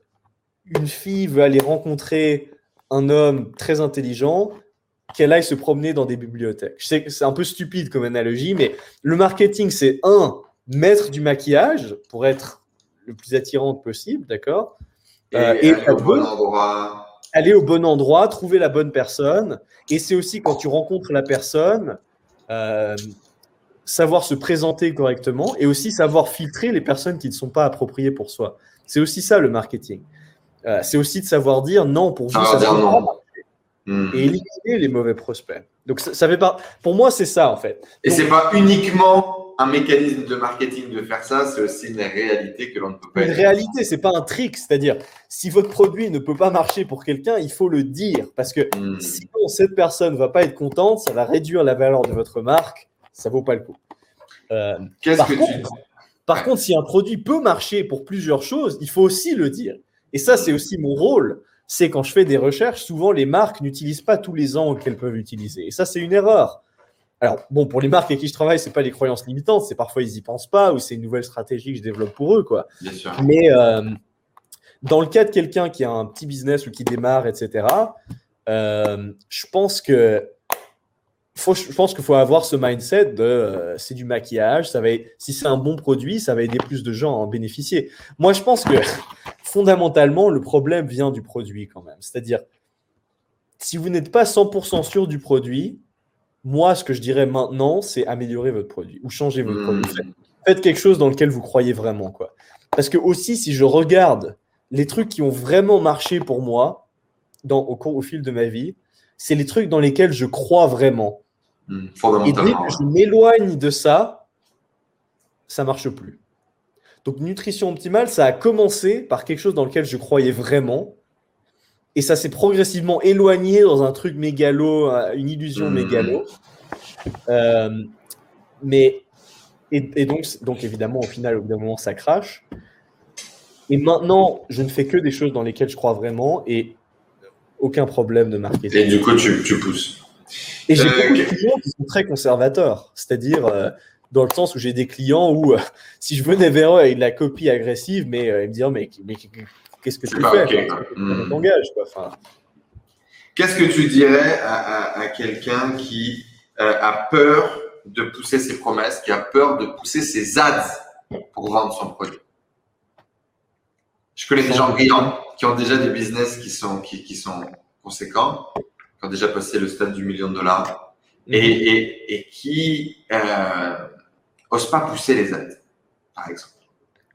une fille veut aller rencontrer un homme très intelligent, qu'elle aille se promener dans des bibliothèques. Je sais que c'est un peu stupide comme analogie, mais le marketing, c'est un, mettre du maquillage pour être le plus attirante possible, d'accord? Et, euh, et aller au bon endroit. Aller au bon endroit, trouver la bonne personne. Et c'est aussi quand tu rencontres la personne, euh, savoir se présenter correctement et aussi savoir filtrer les personnes qui ne sont pas appropriées pour soi. C'est aussi ça le marketing. Euh, c'est aussi de savoir dire non pour vous, ça, non. Hmm. et éliminer les mauvais prospects. Donc ça, ça fait pas. Pour moi, c'est ça en fait. Et c'est pas uniquement un mécanisme de marketing de faire ça, c'est aussi une réalité que l'on ne peut pas. Une réalité, c'est pas un trick. C'est-à-dire, si votre produit ne peut pas marcher pour quelqu'un, il faut le dire parce que hmm. sinon cette personne va pas être contente, ça va réduire la valeur de votre marque, ça vaut pas le coup. Euh, Qu'est-ce que contre, tu Par contre, si un produit peut marcher pour plusieurs choses, il faut aussi le dire. Et ça, c'est aussi mon rôle c'est quand je fais des recherches, souvent les marques n'utilisent pas tous les ans qu'elles peuvent utiliser. Et ça, c'est une erreur. Alors, bon, pour les marques avec qui je travaille, c'est pas les croyances limitantes, c'est parfois ils y pensent pas ou c'est une nouvelle stratégie que je développe pour eux, quoi. Bien sûr. Mais euh, dans le cas de quelqu'un qui a un petit business ou qui démarre, etc., euh, je pense que faut, je pense qu'il faut avoir ce mindset de euh, c'est du maquillage, ça va, si c'est un bon produit, ça va aider plus de gens à en bénéficier. Moi, je pense que fondamentalement, le problème vient du produit quand même. C'est-à-dire, si vous n'êtes pas 100% sûr du produit, moi, ce que je dirais maintenant, c'est améliorer votre produit ou changer votre Mmh. produit. Faites quelque chose dans lequel vous croyez vraiment. Quoi. Parce que aussi, si je regarde les trucs qui ont vraiment marché pour moi dans, au, cours, au fil de ma vie, c'est les trucs dans lesquels je crois vraiment. Hmm, Et dès que je m'éloigne de ça, ça marche plus. Donc nutrition optimale, ça a commencé par quelque chose dans lequel je croyais vraiment. Et ça s'est progressivement éloigné dans un truc mégalo, euh, une illusion Mhm. mégalo. Euh, mais et, et donc, donc évidemment, au final, au bout d'un moment, ça crache. Et maintenant, je ne fais que des choses dans lesquelles je crois vraiment et aucun problème de marketing. Et du coup, tu, tu pousses. Et j'ai Euh, beaucoup de ok. clients qui sont très conservateurs, c'est-à-dire euh, dans le sens où j'ai des clients où euh, si je venais vers eux avec de la copie agressive, mais ils me disent mais, mais qu'est-ce que tu fais ok, quoi quoi. Comment Hmm. t'engages, quoi Enfin, Qu'est-ce que tu dirais à, à- à quelqu'un qui euh, a peur de pousser ses promesses, qui a peur de pousser ses ads pour vendre son produit? Je connais des gens brillants qui ont déjà des business qui sont, qui, qui sont conséquents, qui ont déjà passé le stade du million de dollars et, et, et qui euh, osent pas pousser les ads, par exemple.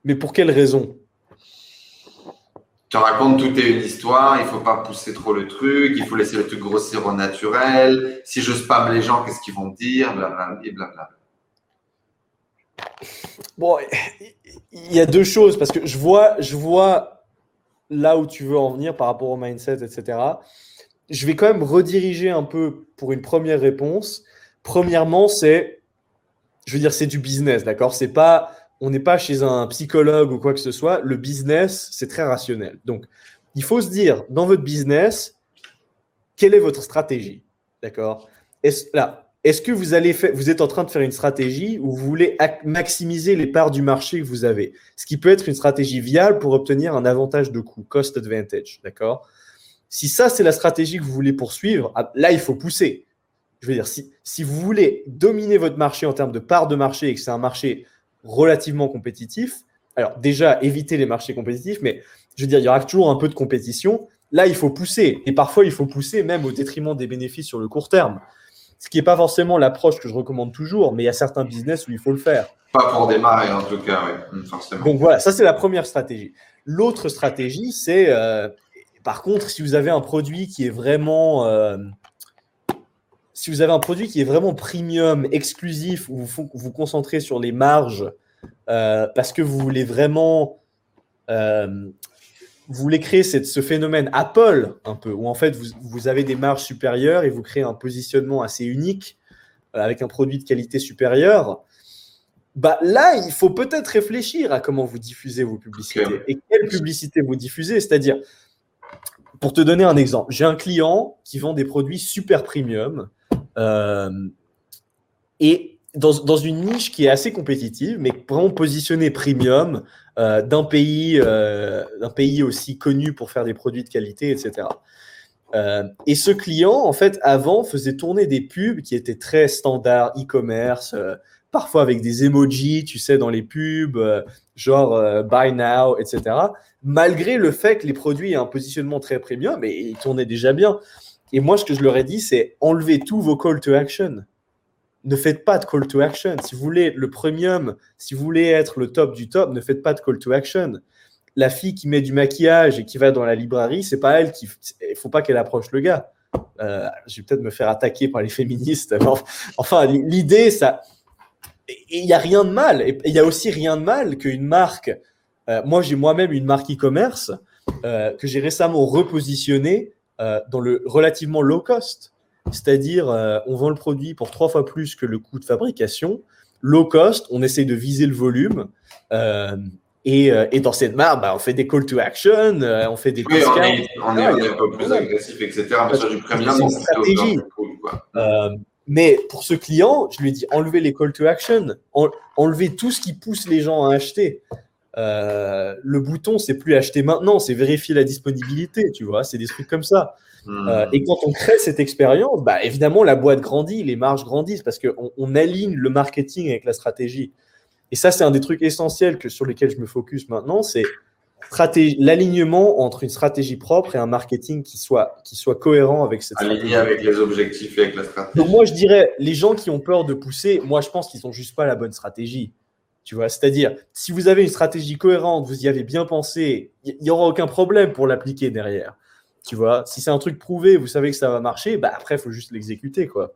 Mais pour quelle raison? Tu racontes toute une histoire, il faut pas pousser trop le truc, il faut laisser le truc grossir au naturel. Si je spam les gens, qu'est-ce qu'ils vont dire, blablabla, et blablabla. Bon, il y a deux choses parce que je vois, je vois là où tu veux en venir par rapport au mindset, etc. Je vais quand même rediriger un peu pour une première réponse. Premièrement, c'est, je veux dire, c'est du business, d'accord? C'est pas, on n'est pas chez un psychologue ou quoi que ce soit. Le business, c'est très rationnel. Donc, il faut se dire dans votre business, quelle est votre stratégie, d'accord? Est-ce là, est-ce que vous allez vous êtes en train de faire une stratégie où vous voulez maximiser les parts du marché que vous avez, ce qui peut être une stratégie viable pour obtenir un avantage de coût, cost advantage, d'accord? Si ça c'est la stratégie que vous voulez poursuivre, ah, là il faut pousser. Je veux dire, si, si vous voulez dominer votre marché en termes de parts de marché et que c'est un marché relativement compétitif, alors déjà éviter les marchés compétitifs, mais je veux dire, il y aura toujours un peu de compétition. Là, il faut pousser. Et parfois, il faut pousser même au détriment des bénéfices sur le court terme. Ce qui n'est pas forcément l'approche que je recommande toujours, mais il y a certains business où il faut le faire. Pas pour démarrer, en tout cas, oui, forcément. Donc voilà, ça c'est la première stratégie. L'autre stratégie, c'est euh, par contre, si vous avez un produit qui est vraiment, euh, si vous avez un produit qui est vraiment premium, exclusif, où vous vous concentrez sur les marges euh, parce que vous voulez vraiment euh, vous voulez créer cette, ce phénomène Apple un peu, où en fait vous, vous, avez des marges supérieures et vous créez un positionnement assez unique euh, avec un produit de qualité supérieure. Bah là, il faut peut-être réfléchir à comment vous diffusez vos publicités et quelle publicité vous diffusez. C'est-à-dire, pour te donner un exemple, j'ai un client qui vend des produits super premium et dans, une niche qui est assez compétitive, mais vraiment positionnée premium euh, d'un pays, euh, pays aussi connu pour faire des produits de qualité, etc. Euh, et ce client, en fait, avant, faisait tourner des pubs qui étaient très standards e-commerce, euh, parfois avec des emojis, tu sais, dans les pubs, euh, genre euh, buy now, etc. Malgré le fait que les produits aient un positionnement très premium, et ils tournaient déjà bien. Et moi, ce que je leur ai dit, c'est enlever tous vos call to action ne faites pas de call to action. Si vous voulez le premium, si vous voulez être le top du top, ne faites pas de call to action. La fille qui met du maquillage et qui va dans la librairie, c'est pas elle qui. Il faut pas qu'elle approche le gars. Euh, je vais peut-être me faire attaquer par les féministes. <laughs> Enfin, l'idée, ça. Il n'y a rien de mal. Et il y a aussi rien de mal qu'une marque. Euh, moi, j'ai moi-même une marque e-commerce euh, que j'ai récemment repositionnée euh, dans le relativement low cost. C'est-à-dire, euh, on vend le produit pour trois fois plus que le coût de fabrication. Low cost, on essaye de viser le volume. Euh, et, et, dans cette marque, bah, on fait des call to action, on fait des oui, on est, on, est, un peu plus agressif, etc. Mais sur du premium, c'est une stratégie. Mais pour ce client, je lui ai dit enlevez les call to action, en, enlevez tout ce qui pousse les gens à acheter. Euh, le bouton, c'est plus acheter maintenant, c'est vérifier la disponibilité, tu vois, c'est des trucs comme ça. Hmm. Euh, et quand on crée cette expérience, bah, évidemment, la boîte grandit, les marges grandissent parce qu'on on aligne le marketing avec la stratégie. Et ça, c'est un des trucs essentiels que, sur lesquels je me focus maintenant, c'est l'alignement entre une stratégie propre et un marketing qui soit, qui soit cohérent avec cette Aligné stratégie. avec les objectifs et avec la stratégie. Donc moi, je dirais, les gens qui ont peur de pousser, moi, je pense qu'ils n'ont juste pas la bonne stratégie. Tu vois, c'est-à-dire, si vous avez une stratégie cohérente, vous y avez bien pensé, il n'y aura aucun problème pour l'appliquer derrière. Tu vois, si c'est un truc prouvé, vous savez que ça va marcher, bah après, il faut juste l'exécuter, quoi.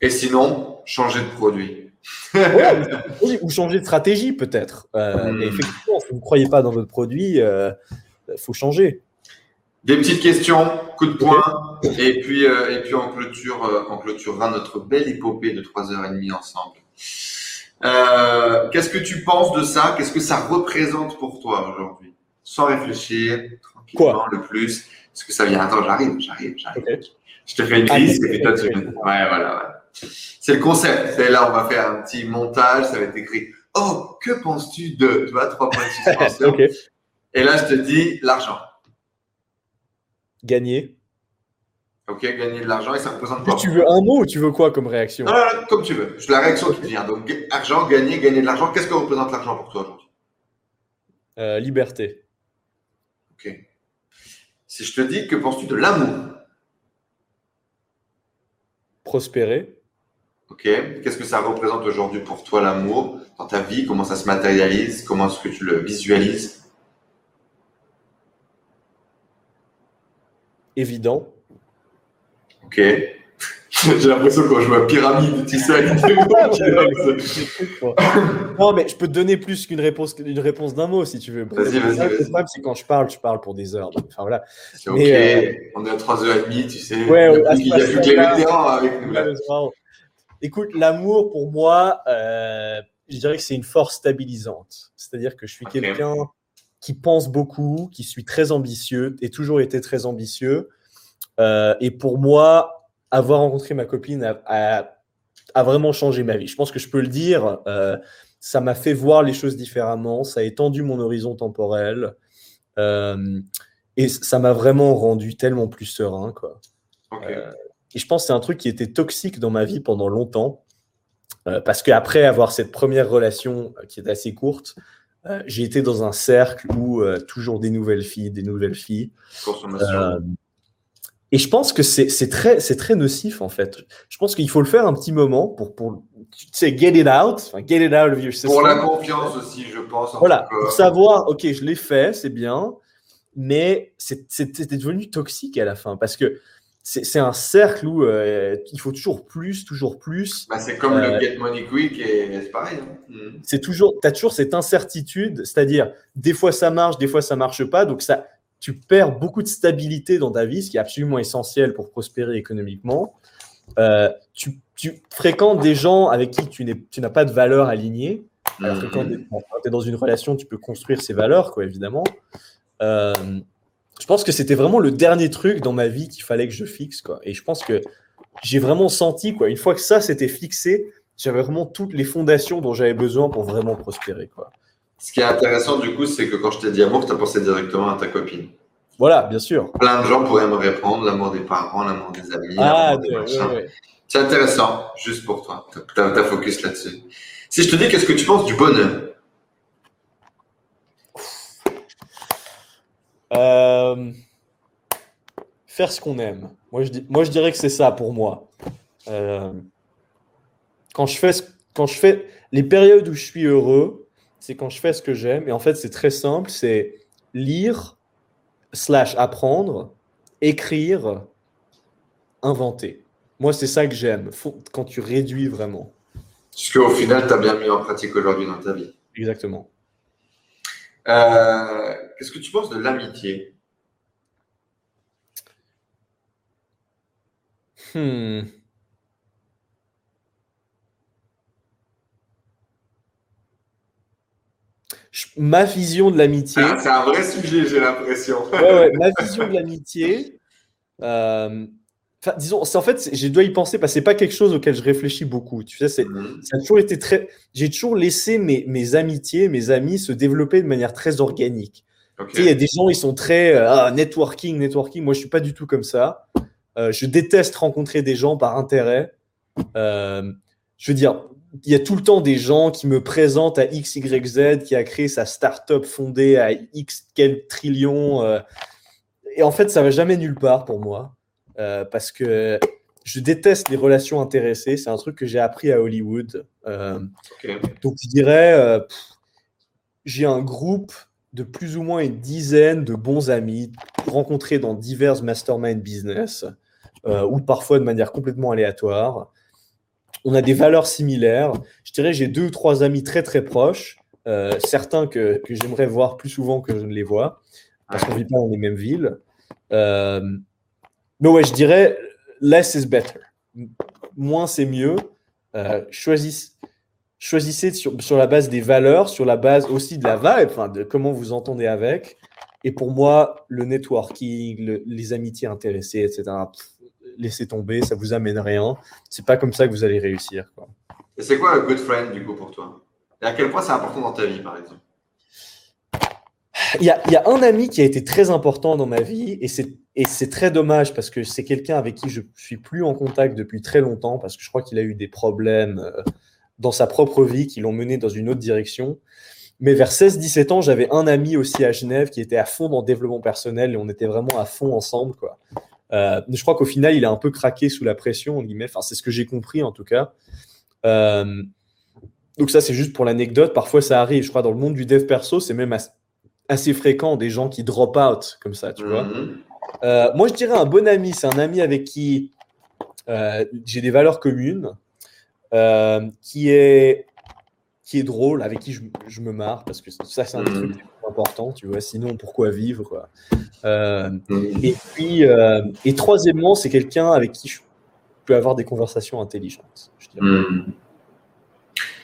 Et sinon, changer de produit. ouais, ou changer de stratégie, peut-être. Euh, hmm. effectivement, si vous ne croyez pas dans votre produit, il euh, faut changer. Des petites questions, coup de poing, et puis, euh, et puis on, clôture, on clôturera notre belle épopée de 3h30 ensemble. Euh, Qu'est-ce que tu penses de ça? Qu'est-ce que ça représente pour toi aujourd'hui? Sans réfléchir, tranquillement, Quoi? le plus. Est-ce que ça vient Attends, j'arrive, j'arrive, j'arrive. Okay. Je te fais une liste et puis toi tu. Ouais, voilà, voilà. C'est le concept. C'est là, on va faire un petit montage, ça va être écrit. Oh, que penses-tu de Tu vois, trois points de <laughs> suspension? okay. Et là, je te dis l'argent. Gagner. Ok, gagner de l'argent et ça représente quoi Tu veux un mot ou tu veux quoi comme réaction non, non, non, comme tu veux. C'est la réaction qui vient. Donc, argent, gagner, gagner de l'argent. Qu'est-ce que représente l'argent pour toi aujourd'hui euh, Liberté. Ok. Si je te dis, que penses-tu de l'amour Prospérer. Ok. Qu'est-ce que ça représente aujourd'hui pour toi l'amour dans ta vie? Comment ça se matérialise? Comment est-ce que tu le visualises? Évident. Ok. <laughs> J'ai l'impression quand je vois pyramide, tu sais, <laughs> Non, mais je peux te donner plus qu'une réponse, réponse d'un mot si tu veux. Vas-y, vas-y. Le problème, c'est quand je parle, je parle pour des heures. Enfin, voilà. C'est ok. Euh... On est à 3h30, tu sais. Ouais, il n'y a, plus que les vétérans avec nous. Là. Écoute, l'amour, pour moi, euh, je dirais que c'est une force stabilisante. C'est-à-dire que je suis okay. quelqu'un qui pense beaucoup, qui suis très ambitieux et toujours été très ambitieux. Euh, et pour moi, avoir rencontré ma copine a, a, a, vraiment changé ma vie. Je pense que je peux le dire. Euh, ça m'a fait voir les choses différemment. Ça a étendu mon horizon temporel. Euh, et ça m'a vraiment rendu tellement plus serein. Quoi. Okay. Et je pense que c'est un truc qui était toxique dans ma vie pendant longtemps. Parce qu'après avoir cette première relation qui est assez courte, j'ai été dans un cercle où toujours des nouvelles filles, des nouvelles filles. Consommation. Et je pense que c'est très, très nocif, en fait. Je pense qu'il faut le faire un petit moment pour, pour tu sais, get it out, enfin, get it out of your system. Pour la confiance aussi, je pense. Voilà, pour savoir, OK, je l'ai fait, c'est bien, mais c'était devenu toxique à la fin parce que c'est un cercle où euh, il faut toujours plus, toujours plus. Bah, c'est comme le Get Money Quick et c'est pareil. Hein. C'est toujours, tu as toujours cette incertitude, c'est-à-dire des fois ça marche, des fois ça marche pas. Donc ça, tu perds beaucoup de stabilité dans ta vie, ce qui est absolument essentiel pour prospérer économiquement. Euh, tu, tu, fréquentes des gens avec qui tu n'as pas de valeur alignée. Alors que quand tu es, dans une relation, tu peux construire ces valeurs, quoi, évidemment. Euh, je pense que c'était vraiment le dernier truc dans ma vie qu'il fallait que je fixe. Quoi. Et je pense que j'ai vraiment senti, quoi, une fois que ça s'était fixé, j'avais vraiment toutes les fondations dont j'avais besoin pour vraiment prospérer. Quoi. Ce qui est intéressant, du coup, c'est que quand je t'ai dit amour, tu as pensé directement à ta copine. Voilà, bien sûr. Plein de gens pourraient me répondre l'amour des parents, l'amour des amis. Ah, des C'est intéressant, juste pour toi. Tu as, focus là-dessus. Si je te dis, qu'est-ce que tu penses du bonheur? Euh, faire ce qu'on aime. Moi je, moi, je dirais que c'est ça pour moi. Euh, quand, je fais quand je fais les périodes où je suis heureux, c'est quand je fais ce que j'aime. Et en fait, c'est très simple c'est lire, slash apprendre, écrire, inventer. Moi, c'est ça que j'aime, quand tu réduis vraiment. Ce qu'au final, tu as bien mis en pratique aujourd'hui dans ta vie. Exactement. Euh, qu'est-ce que tu penses de l'amitié? Hmm. Ma vision de l'amitié. Ah, c'est un vrai sujet, j'ai l'impression. ma vision de l'amitié. Euh, disons, en fait, je dois y penser parce que c'est pas quelque chose auquel je réfléchis beaucoup. Tu sais, c'est, mhm. ça a toujours été très. J'ai toujours laissé mes, mes, amitiés, mes amis se développer de manière très organique. il y a des gens, ils sont très euh, ah, networking, networking. Moi, je suis pas du tout comme ça. Euh, je déteste rencontrer des gens par intérêt. Euh, je veux dire, il y a tout le temps des gens qui me présentent à XYZ qui a créé sa startup fondée à X quel trillion. et en fait, ça va jamais nulle part pour moi. Euh, parce que je déteste les relations intéressées. C'est un truc que j'ai appris à Hollywood. Euh, donc, je dirais, euh, j'ai un groupe de plus ou moins une dizaine de bons amis rencontrés dans divers mastermind business ou parfois de manière complètement aléatoire. On a des valeurs similaires. Je dirais, j'ai deux ou trois amis très très proches, certains que, que j'aimerais voir plus souvent que je ne les vois, parce qu'on ne vit pas dans les mêmes villes. Mais ouais, je dirais less is better. Moins c'est mieux. Euh, choisissez, choisissez sur, sur, la base des valeurs, sur la base aussi de la vibe, enfin, de comment vous entendez avec. Et pour moi, le networking, les amitiés intéressées, etc., laissez tomber, ça vous amène rien. C'est pas comme ça que vous allez réussir. Quoi. Et c'est quoi un good friend du coup pour toi? Et à quel point c'est important dans ta vie, par exemple? Il y, a, il y, a, un ami qui a été très important dans ma vie et c'est et c'est très dommage parce que c'est quelqu'un avec qui je suis plus en contact depuis très longtemps parce que je crois qu'il a eu des problèmes euh, dans sa propre vie qui l'ont mené dans une autre direction. Mais vers 16-17 ans, j'avais un ami aussi à Genève qui était à fond dans le développement personnel et on était vraiment à fond ensemble. Quoi. Euh, je crois qu'au final, il a un peu craqué sous la pression, Enfin, c'est ce que j'ai compris en tout cas. Euh, donc ça, c'est juste pour l'anecdote. Parfois, ça arrive. Je crois dans le monde du dev perso, c'est même assez fréquent des gens qui drop out comme ça, tu vois. Mm-hmm. Euh, moi, je dirais un bon ami. C'est un ami avec qui euh, j'ai des valeurs communes, qui, est, qui est drôle, avec qui je, me marre, parce que ça, c'est un mm. truc important, tu vois. Sinon, pourquoi vivre quoi. Mm. Et puis, et troisièmement, c'est quelqu'un avec qui je peux avoir des conversations intelligentes. Mm.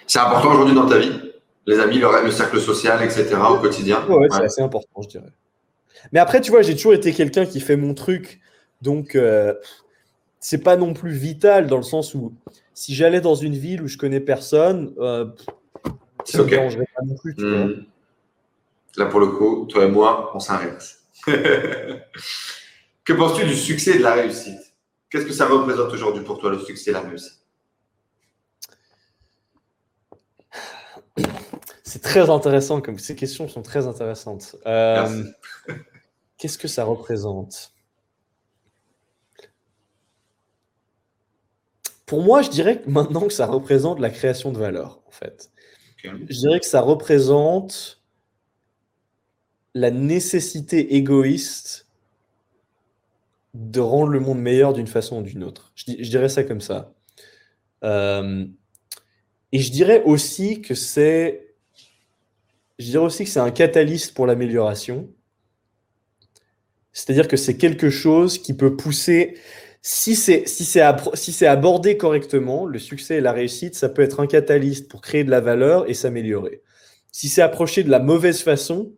C'est important aujourd'hui dans ta vie les amis, le, cercle social, etc. au quotidien? ouais. c'est assez important, je dirais. Mais après, tu vois, j'ai toujours été quelqu'un qui fait mon truc. Donc, euh, c'est pas non plus vital dans le sens où si j'allais dans une ville où je connais personne, euh, ça ne me dérangerait pas non plus. Hmm. Là, pour le coup, toi et moi, on s'inverse. <laughs> que penses-tu du succès et de la réussite? Qu'est-ce que ça représente aujourd'hui pour toi, le succès et la réussite? C'est très intéressant, comme ces questions sont très intéressantes. Euh, <laughs> Qu'est-ce que ça représente? Pour moi, je dirais maintenant que ça représente la création de valeur, en fait. Je dirais que ça représente la nécessité égoïste de rendre le monde meilleur d'une façon ou d'une autre. Je, dirais ça comme ça. Euh, et je dirais aussi que c'est je dirais aussi que c'est un catalyste pour l'amélioration. C'est-à-dire que c'est quelque chose qui peut pousser, si c'est si si abordé correctement, le succès et la réussite, ça peut être un catalyste pour créer de la valeur et s'améliorer. Si c'est approché de la mauvaise façon,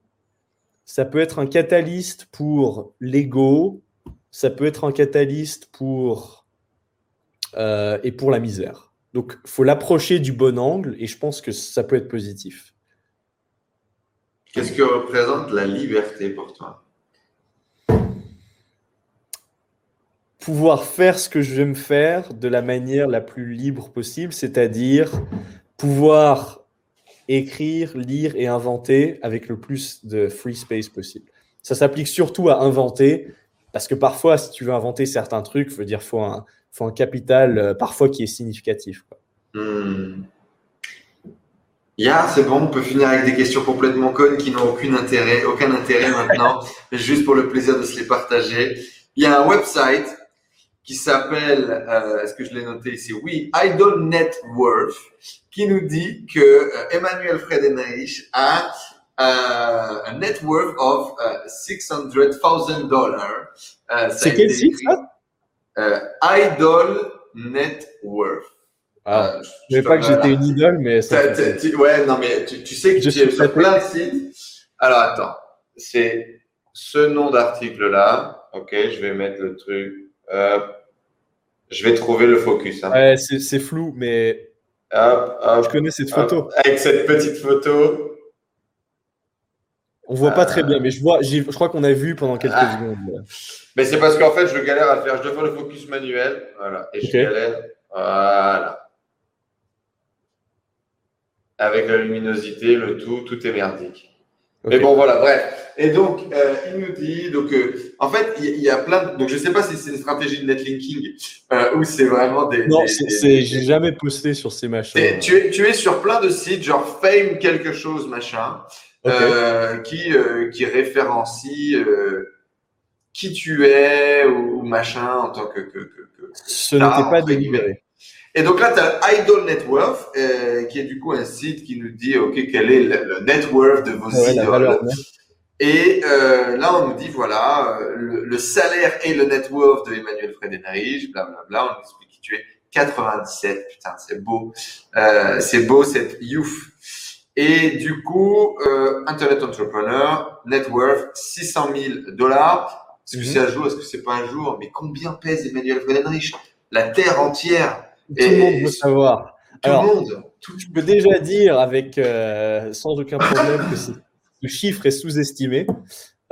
ça peut être un catalyste pour l'ego, ça peut être un catalyste pour euh, et pour la misère. Donc, faut l'approcher du bon angle et je pense que ça peut être positif. Qu'est-ce que représente la liberté pour toi? Pouvoir faire ce que je vais me faire de la manière la plus libre possible, c'est-à-dire pouvoir écrire, lire et inventer avec le plus de free space possible. Ça s'applique surtout à inventer, parce que parfois, si tu veux inventer certains trucs, il faut dire faut un, faut un capital euh, parfois qui est significatif. Quoi. Hmm. Yeah, c'est bon, on peut finir avec des questions complètement connes qui n'ont aucun intérêt, aucun intérêt maintenant, juste pour le plaisir de se les partager. Il y a un website qui s'appelle, euh, est-ce que je l'ai noté ici? Oui, Idol Net Worth, qui nous dit que euh, Emmanuel Fredenreich a euh, un net worth of uh, 600,000 dollars. C'est quel site ça Idol Net Worth. Ah, je ne savais pas que j'étais une idole, mais ça. ouais, non, mais tu, tu sais que es sur plein de sites. Alors attends, c'est ce nom d'article-là. Ok, je vais mettre le truc. Je vais trouver le focus. Hein. Ouais, c'est flou, mais je connais cette photo. Avec cette petite photo. On voit pas très bien, mais je vois, je crois qu'on a vu pendant quelques ah. secondes. Mais c'est parce qu'en fait, je galère à faire. Je dois faire le focus manuel. Voilà. Et je galère. Voilà avec la luminosité, le tout, tout est merdique. Mais bon, voilà, bref. Et donc, euh, il nous dit, donc, euh, en fait, il y, a plein de, donc je sais pas si c'est une stratégie de netlinking euh, ou c'est vraiment des. Non, c'est, j'ai jamais posté sur ces machins. Tu es, tu es sur plein de sites, genre Fame quelque chose, machin, qui, qui référencie qui tu es ou, machin en tant que. que, que, que Ce n'était pas délibéré. Et donc là, tu as Idol Net Worth, euh, qui est du coup un site qui nous dit, OK, quel est le, net worth de vos idoles. Et euh, là, on nous dit, voilà, euh, le, salaire et le net worth de Emmanuel Fredenrich, blablabla. On nous explique qui tu es. 97, putain, c'est beau. Euh, c'est beau cette youth. Et du coup, Internet Entrepreneur, net worth 600 000 dollars. Est-ce que mhm. c'est un jour? Est-ce que c'est pas un jour? Mais combien pèse Emmanuel Fredenrich La terre entière tout le monde veut savoir. Tout le monde. je peux déjà dire avec euh, sans aucun problème que ce chiffre est sous-estimé.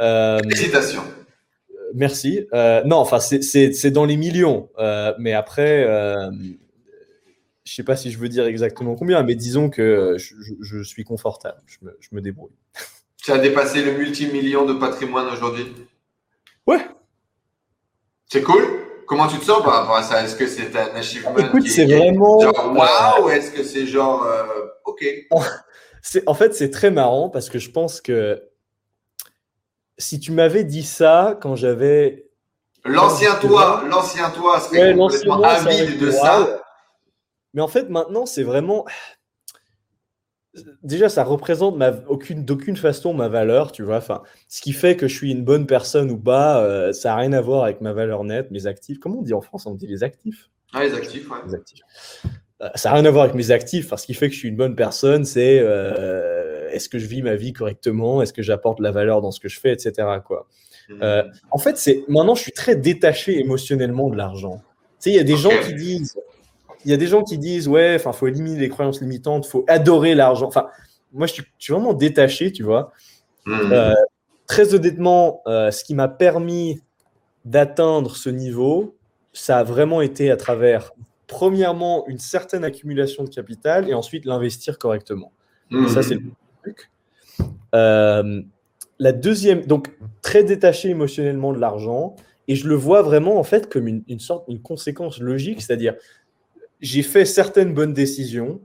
Euh, Félicitations. Merci. Euh, non, enfin, c'est dans les millions. mais après, je ne sais pas si je veux dire exactement combien, mais disons que je, suis confortable. Je me, je me, débrouille. Tu as dépassé le multimillion de patrimoine aujourd'hui? Ouais. C'est cool? Comment tu te sens par rapport à ça? Est-ce que c'est un achievement Écoute, c'est vraiment. Genre waouh Est-ce que c'est genre euh, ok? <laughs> En fait, c'est très marrant parce que je pense que si tu m'avais dit ça quand j'avais. L'ancien toi, l'ancien toi serait complètement avide de ça. Mais en fait, maintenant, c'est vraiment déjà, ça représente ma, aucune, d'aucune façon ma valeur, tu vois. Enfin, ce qui fait que je suis une bonne personne ou pas, euh, ça n'a rien à voir avec ma valeur nette, mes actifs. Comment on dit en France On dit les actifs? Ah, les actifs, ouais. Les actifs. Euh, ça n'a rien à voir avec mes actifs. Enfin, ce qui fait que je suis une bonne personne, c'est euh, est-ce que je vis ma vie correctement? Est-ce que j'apporte la valeur dans ce que je fais, etc. Quoi. Hmm. en fait, c'est maintenant, je suis très détaché émotionnellement de l'argent. Tu sais, il y a des gens qui disent il y a des gens qui disent ouais, enfin, faut éliminer les croyances limitantes, faut adorer l'argent. Enfin, moi, je suis, vraiment détaché, tu vois. Hmm. Euh, très honnêtement, euh, ce qui m'a permis d'atteindre ce niveau, ça a vraiment été à travers, premièrement, une certaine accumulation de capital et ensuite l'investir correctement. Hmm. Ça, c'est le truc. Euh, la deuxième, donc très détaché émotionnellement de l'argent, et je le vois vraiment en fait comme une, une sorte, une conséquence logique, c'est-à-dire j'ai fait certaines bonnes décisions,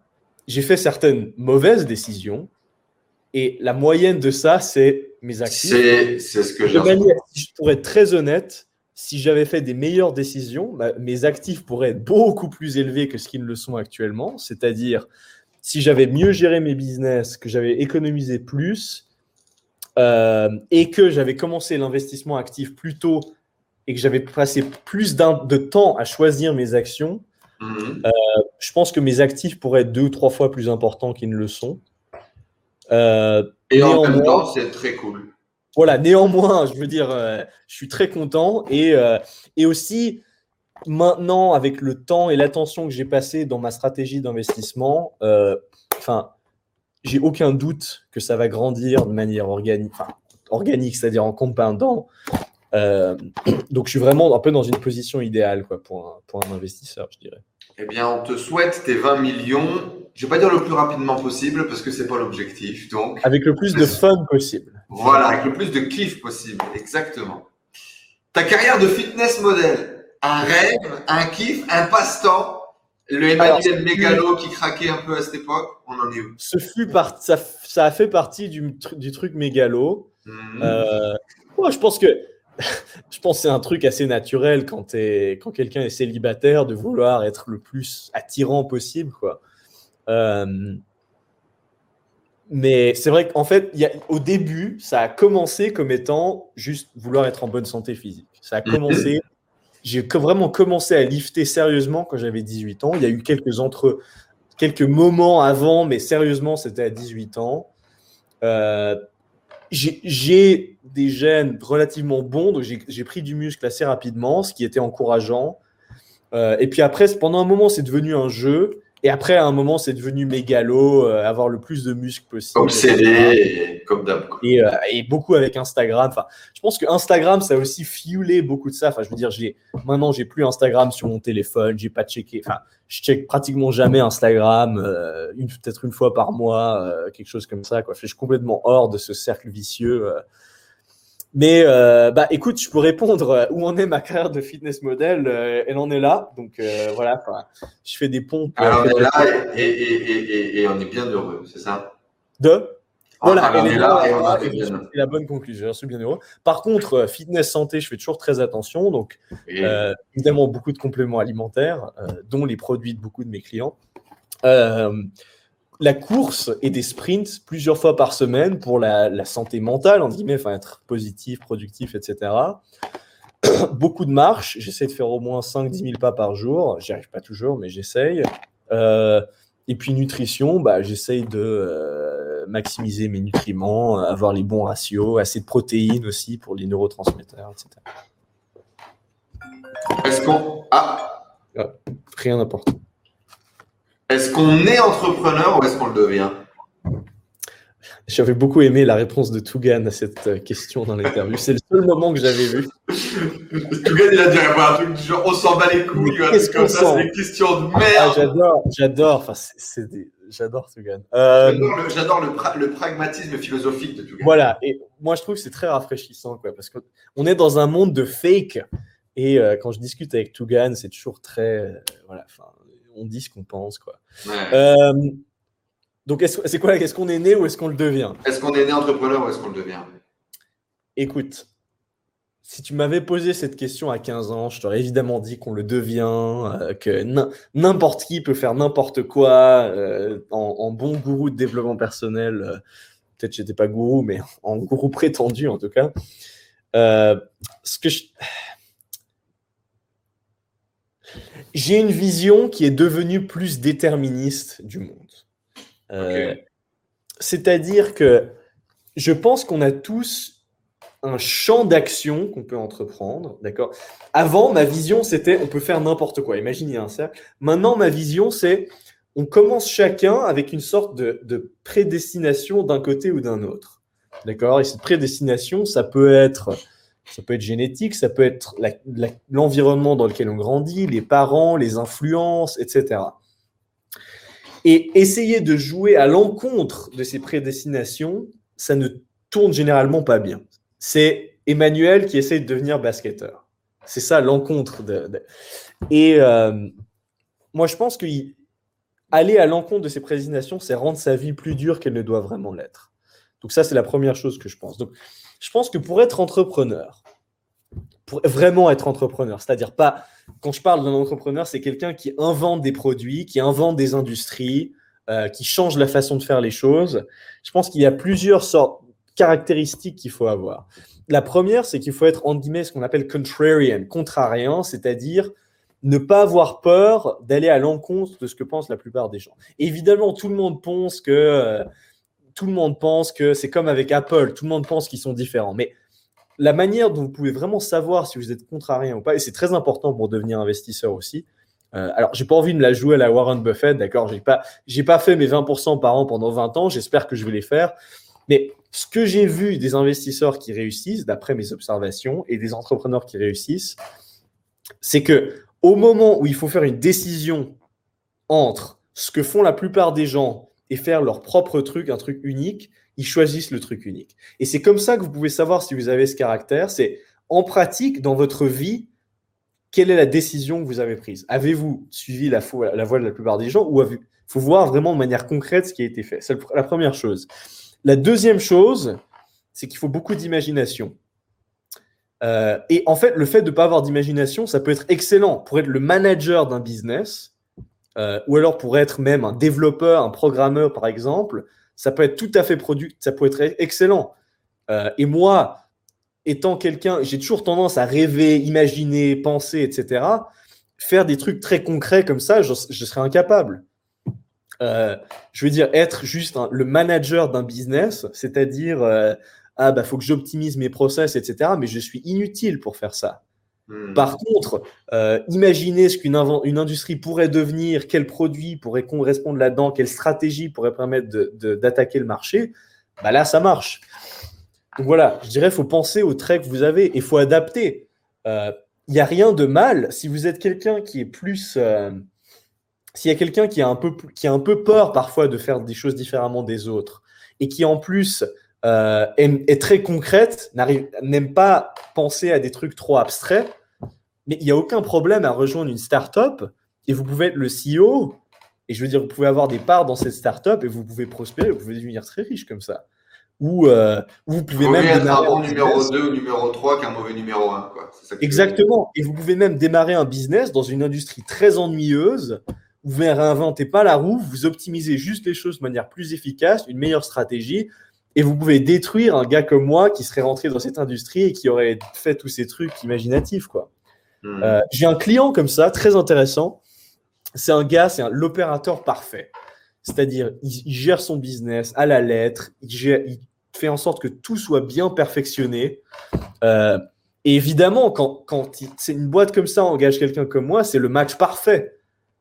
j'ai fait certaines mauvaises décisions, et la moyenne de ça, c'est mes actifs. C'est ce que j'ai. Je pourrais être très honnête, si j'avais fait des meilleures décisions, bah, mes actifs pourraient être beaucoup plus élevés que ce qu'ils ne le sont actuellement. C'est-à-dire, si j'avais mieux géré mes business, que j'avais économisé plus euh, et que j'avais commencé l'investissement actif plus tôt et que j'avais passé plus de temps à choisir mes actions, mhm. euh, je pense que mes actifs pourraient être deux ou trois fois plus importants qu'ils ne le sont. Euh, et en même temps, c'est très cool. Voilà, néanmoins, je veux dire, euh, je suis très content et, et aussi maintenant, avec le temps et l'attention que j'ai passé dans ma stratégie d'investissement, enfin, j'ai aucun doute que ça va grandir de manière organique, organique, c'est-à-dire en compoundant. <clears throat> donc, je suis vraiment un peu dans une position idéale quoi, pour, un, pour un investisseur, je dirais. Eh bien, on te souhaite tes 20 millions. Je vais pas dire le plus rapidement possible parce que c'est pas l'objectif. Donc, avec le plus de <laughs> fun possible. Voilà, avec le plus de kiff possible, exactement. Ta carrière de fitness modèle, un rêve, un kiff, un passe-temps. Le Emmanuel Mégalo qui craquait un peu à cette époque, on en est où? Ce fut ça, ça, a fait partie du, du truc mégalo. Mhm. Euh, je pense que <laughs> je pense c'est un truc assez naturel quand, quand quelqu'un est célibataire de vouloir être le plus attirant possible. Quoi. Euh, mais c'est vrai qu'en fait, y a, au début, ça a commencé comme étant juste vouloir être en bonne santé physique. Ça a mhm. commencé. J'ai vraiment commencé à lifter sérieusement quand j'avais 18 ans. Il y a eu quelques entre quelques moments avant, mais sérieusement, c'était à 18 ans. Euh, j'ai des gènes relativement bons, donc j'ai pris du muscle assez rapidement, ce qui était encourageant. Euh, et puis après, pendant un moment, c'est devenu un jeu. Et après, à un moment, c'est devenu mégalo, euh, avoir le plus de muscles possible. CD, comme d'hab. Et, euh, et, beaucoup avec Instagram. Enfin, je pense que Instagram, ça a aussi fuelé beaucoup de ça. Enfin, je veux dire, j'ai maintenant, j'ai plus Instagram sur mon téléphone. J'ai pas checké. Enfin, je check pratiquement jamais Instagram, euh, une peut-être une fois par mois, quelque chose comme ça. Quoi. Je suis complètement hors de ce cercle vicieux. Mais euh, bah, écoute, je peux répondre euh, où en est ma carrière de fitness model. Euh, elle en est là. Donc voilà, je fais des pompes. Alors, on est là et, et, on est bien heureux, c'est ça? De? Voilà, on est là, et on est bien. La bonne conclusion. Je suis bien heureux. Par contre, fitness santé, je fais toujours très attention. Donc, évidemment, beaucoup de compléments alimentaires, dont les produits de beaucoup de mes clients la course et des sprints plusieurs fois par semaine pour la, santé mentale, en guillemets, enfin être positif, productif, etc. <clears throat> Beaucoup de marches, j'essaie de faire au moins 5-10 000 pas par jour, j'y arrive pas toujours, mais j'essaye. Euh, et puis nutrition, bah, j'essaye de euh, maximiser mes nutriments, avoir les bons ratios, assez de protéines aussi pour les neurotransmetteurs, etc. Est-ce qu'on... Ah. rien n'importe. Est-ce qu'on est entrepreneur ou est-ce qu'on le devient? J'avais beaucoup aimé la réponse de Tougan à cette euh, question dans l'interview. C'est le seul moment que j'avais vu. <laughs> Tougan, il a dit un truc du genre on s'en bat les couilles, qu'est-ce ça, c'est des questions de merde. Ah, j'adore, j'adore. Enfin, c'est des... J'adore Tougan. Euh... J'adore le, le, pragmatisme philosophique de Tougan. Voilà, et moi je trouve que c'est très rafraîchissant, quoi, parce qu'on est dans un monde de fake, et euh, quand je discute avec Tougan, c'est toujours très. Euh, voilà, on dit ce qu'on pense. Quoi. Euh, donc, c'est quoi Est-ce qu'on est né ou est-ce qu'on le devient? Est-ce qu'on est né entrepreneur ou est-ce qu'on le devient? Écoute, si tu m'avais posé cette question à 15 ans, je t'aurais évidemment dit qu'on le devient, euh, que n'importe qui peut faire n'importe quoi euh, en, bon gourou de développement personnel. Peut-être que j'étais pas gourou, mais en gourou prétendu en tout cas. ce que je j'ai une vision qui est devenue plus déterministe du monde. Euh, c'est-à-dire que je pense qu'on a tous un champ d'action qu'on peut entreprendre, d'accord? Avant, ma vision, c'était on peut faire n'importe quoi. Imaginez un cercle. Maintenant, ma vision, c'est on commence chacun avec une sorte de, de prédestination d'un côté ou d'un autre. D'accord? Et cette prédestination, ça peut être ça peut être génétique, ça peut être l'environnement dans lequel on grandit, les parents, les influences, etc. Et essayer de jouer à l'encontre de ces prédestinations, ça ne tourne généralement pas bien. C'est Emmanuel qui essaie de devenir basketteur. C'est ça l'encontre. De, Et euh, moi, je pense qu'aller à l'encontre de ces prédestinations, c'est rendre sa vie plus dure qu'elle ne doit vraiment l'être. Donc ça, c'est la première chose que je pense. Je pense que pour être entrepreneur, pour vraiment être entrepreneur. C'est-à-dire pas, quand je parle d'un entrepreneur, c'est quelqu'un qui invente des produits, qui invente des industries, euh, qui change la façon de faire les choses. Je pense qu'il y a plusieurs sortes caractéristiques qu'il faut avoir. La première, c'est qu'il faut être, en guillemets, ce qu'on appelle contrarian, contrariant, c'est-à-dire ne pas avoir peur d'aller à l'encontre de ce que pensent la plupart des gens. Évidemment, tout le monde pense que euh, tout le monde pense que c'est comme avec Apple, tout le monde pense qu'ils sont différents. Mais la manière dont vous pouvez vraiment savoir si vous êtes contrarié ou pas, et c'est très important pour devenir investisseur aussi. Euh, alors, j'ai pas envie de la jouer à la Warren Buffett, d'accord J'ai pas, j'ai pas fait mes 20% par an pendant 20 ans. J'espère que je vais les faire. Mais ce que j'ai vu des investisseurs qui réussissent, d'après mes observations, et des entrepreneurs qui réussissent, c'est que au moment où il faut faire une décision entre ce que font la plupart des gens et faire leur propre truc, un truc unique, ils choisissent le truc unique. Et c'est comme ça que vous pouvez savoir si vous avez ce caractère. C'est en pratique, dans votre vie, quelle est la décision que vous avez prise? Avez-vous suivi la, voie de la plupart des gens ou il faut voir vraiment de manière concrète ce qui a été fait? C'est la première chose. La deuxième chose, c'est qu'il faut beaucoup d'imagination. Euh, et en fait, le fait de ne pas avoir d'imagination, ça peut être excellent pour être le manager d'un business, euh, ou alors pour être même un développeur, un programmeur, par exemple. Ça peut être tout à fait produit, ça peut être excellent. Euh, et moi, étant quelqu'un, j'ai toujours tendance à rêver, imaginer, penser, etc. Faire des trucs très concrets comme ça, je, serais incapable. je veux dire, être juste le manager d'un business, c'est-à-dire ah bah faut que j'optimise mes process, etc. Mais je suis inutile pour faire ça. Hmm. Par contre, euh, imaginez ce qu'une une industrie pourrait devenir, quel produit pourrait correspondre là-dedans, quelle stratégie pourrait permettre d'attaquer le marché, bah là ça marche. Donc voilà, je dirais, il faut penser aux traits que vous avez et il faut adapter. Il euh, n'y a rien de mal si vous êtes quelqu'un qui est plus. Euh, s'il y a quelqu'un qui, a un peu, qui a un peu peur parfois de faire des choses différemment des autres et qui en plus est, très concrète, n'aime pas penser à des trucs trop abstraits, mais il n'y a aucun problème à rejoindre une startup et vous pouvez être le CEO. Et je veux dire, vous pouvez avoir des parts dans cette startup et vous pouvez prospérer, vous pouvez devenir très riche comme ça. Ou euh, vous pouvez même être un bon numéro 2 ou numéro 3 qu'un mauvais numéro 1. Exactement. Et vous pouvez même démarrer un business dans une industrie très ennuyeuse. Vous ne réinventez pas la roue, vous optimisez juste les choses de manière plus efficace, une meilleure stratégie, et vous pouvez détruire un gars comme moi qui serait rentré dans cette industrie et qui aurait fait tous ces trucs imaginatifs. quoi. Hmm. Euh, j'ai un client comme ça, très intéressant. C'est un gars, c'est l'opérateur parfait. C'est-à-dire, il, gère son business à la lettre, il, fait en sorte que tout soit bien perfectionné. Euh, et évidemment, quand, quand c'est une boîte comme ça engage quelqu'un comme moi, c'est le match parfait.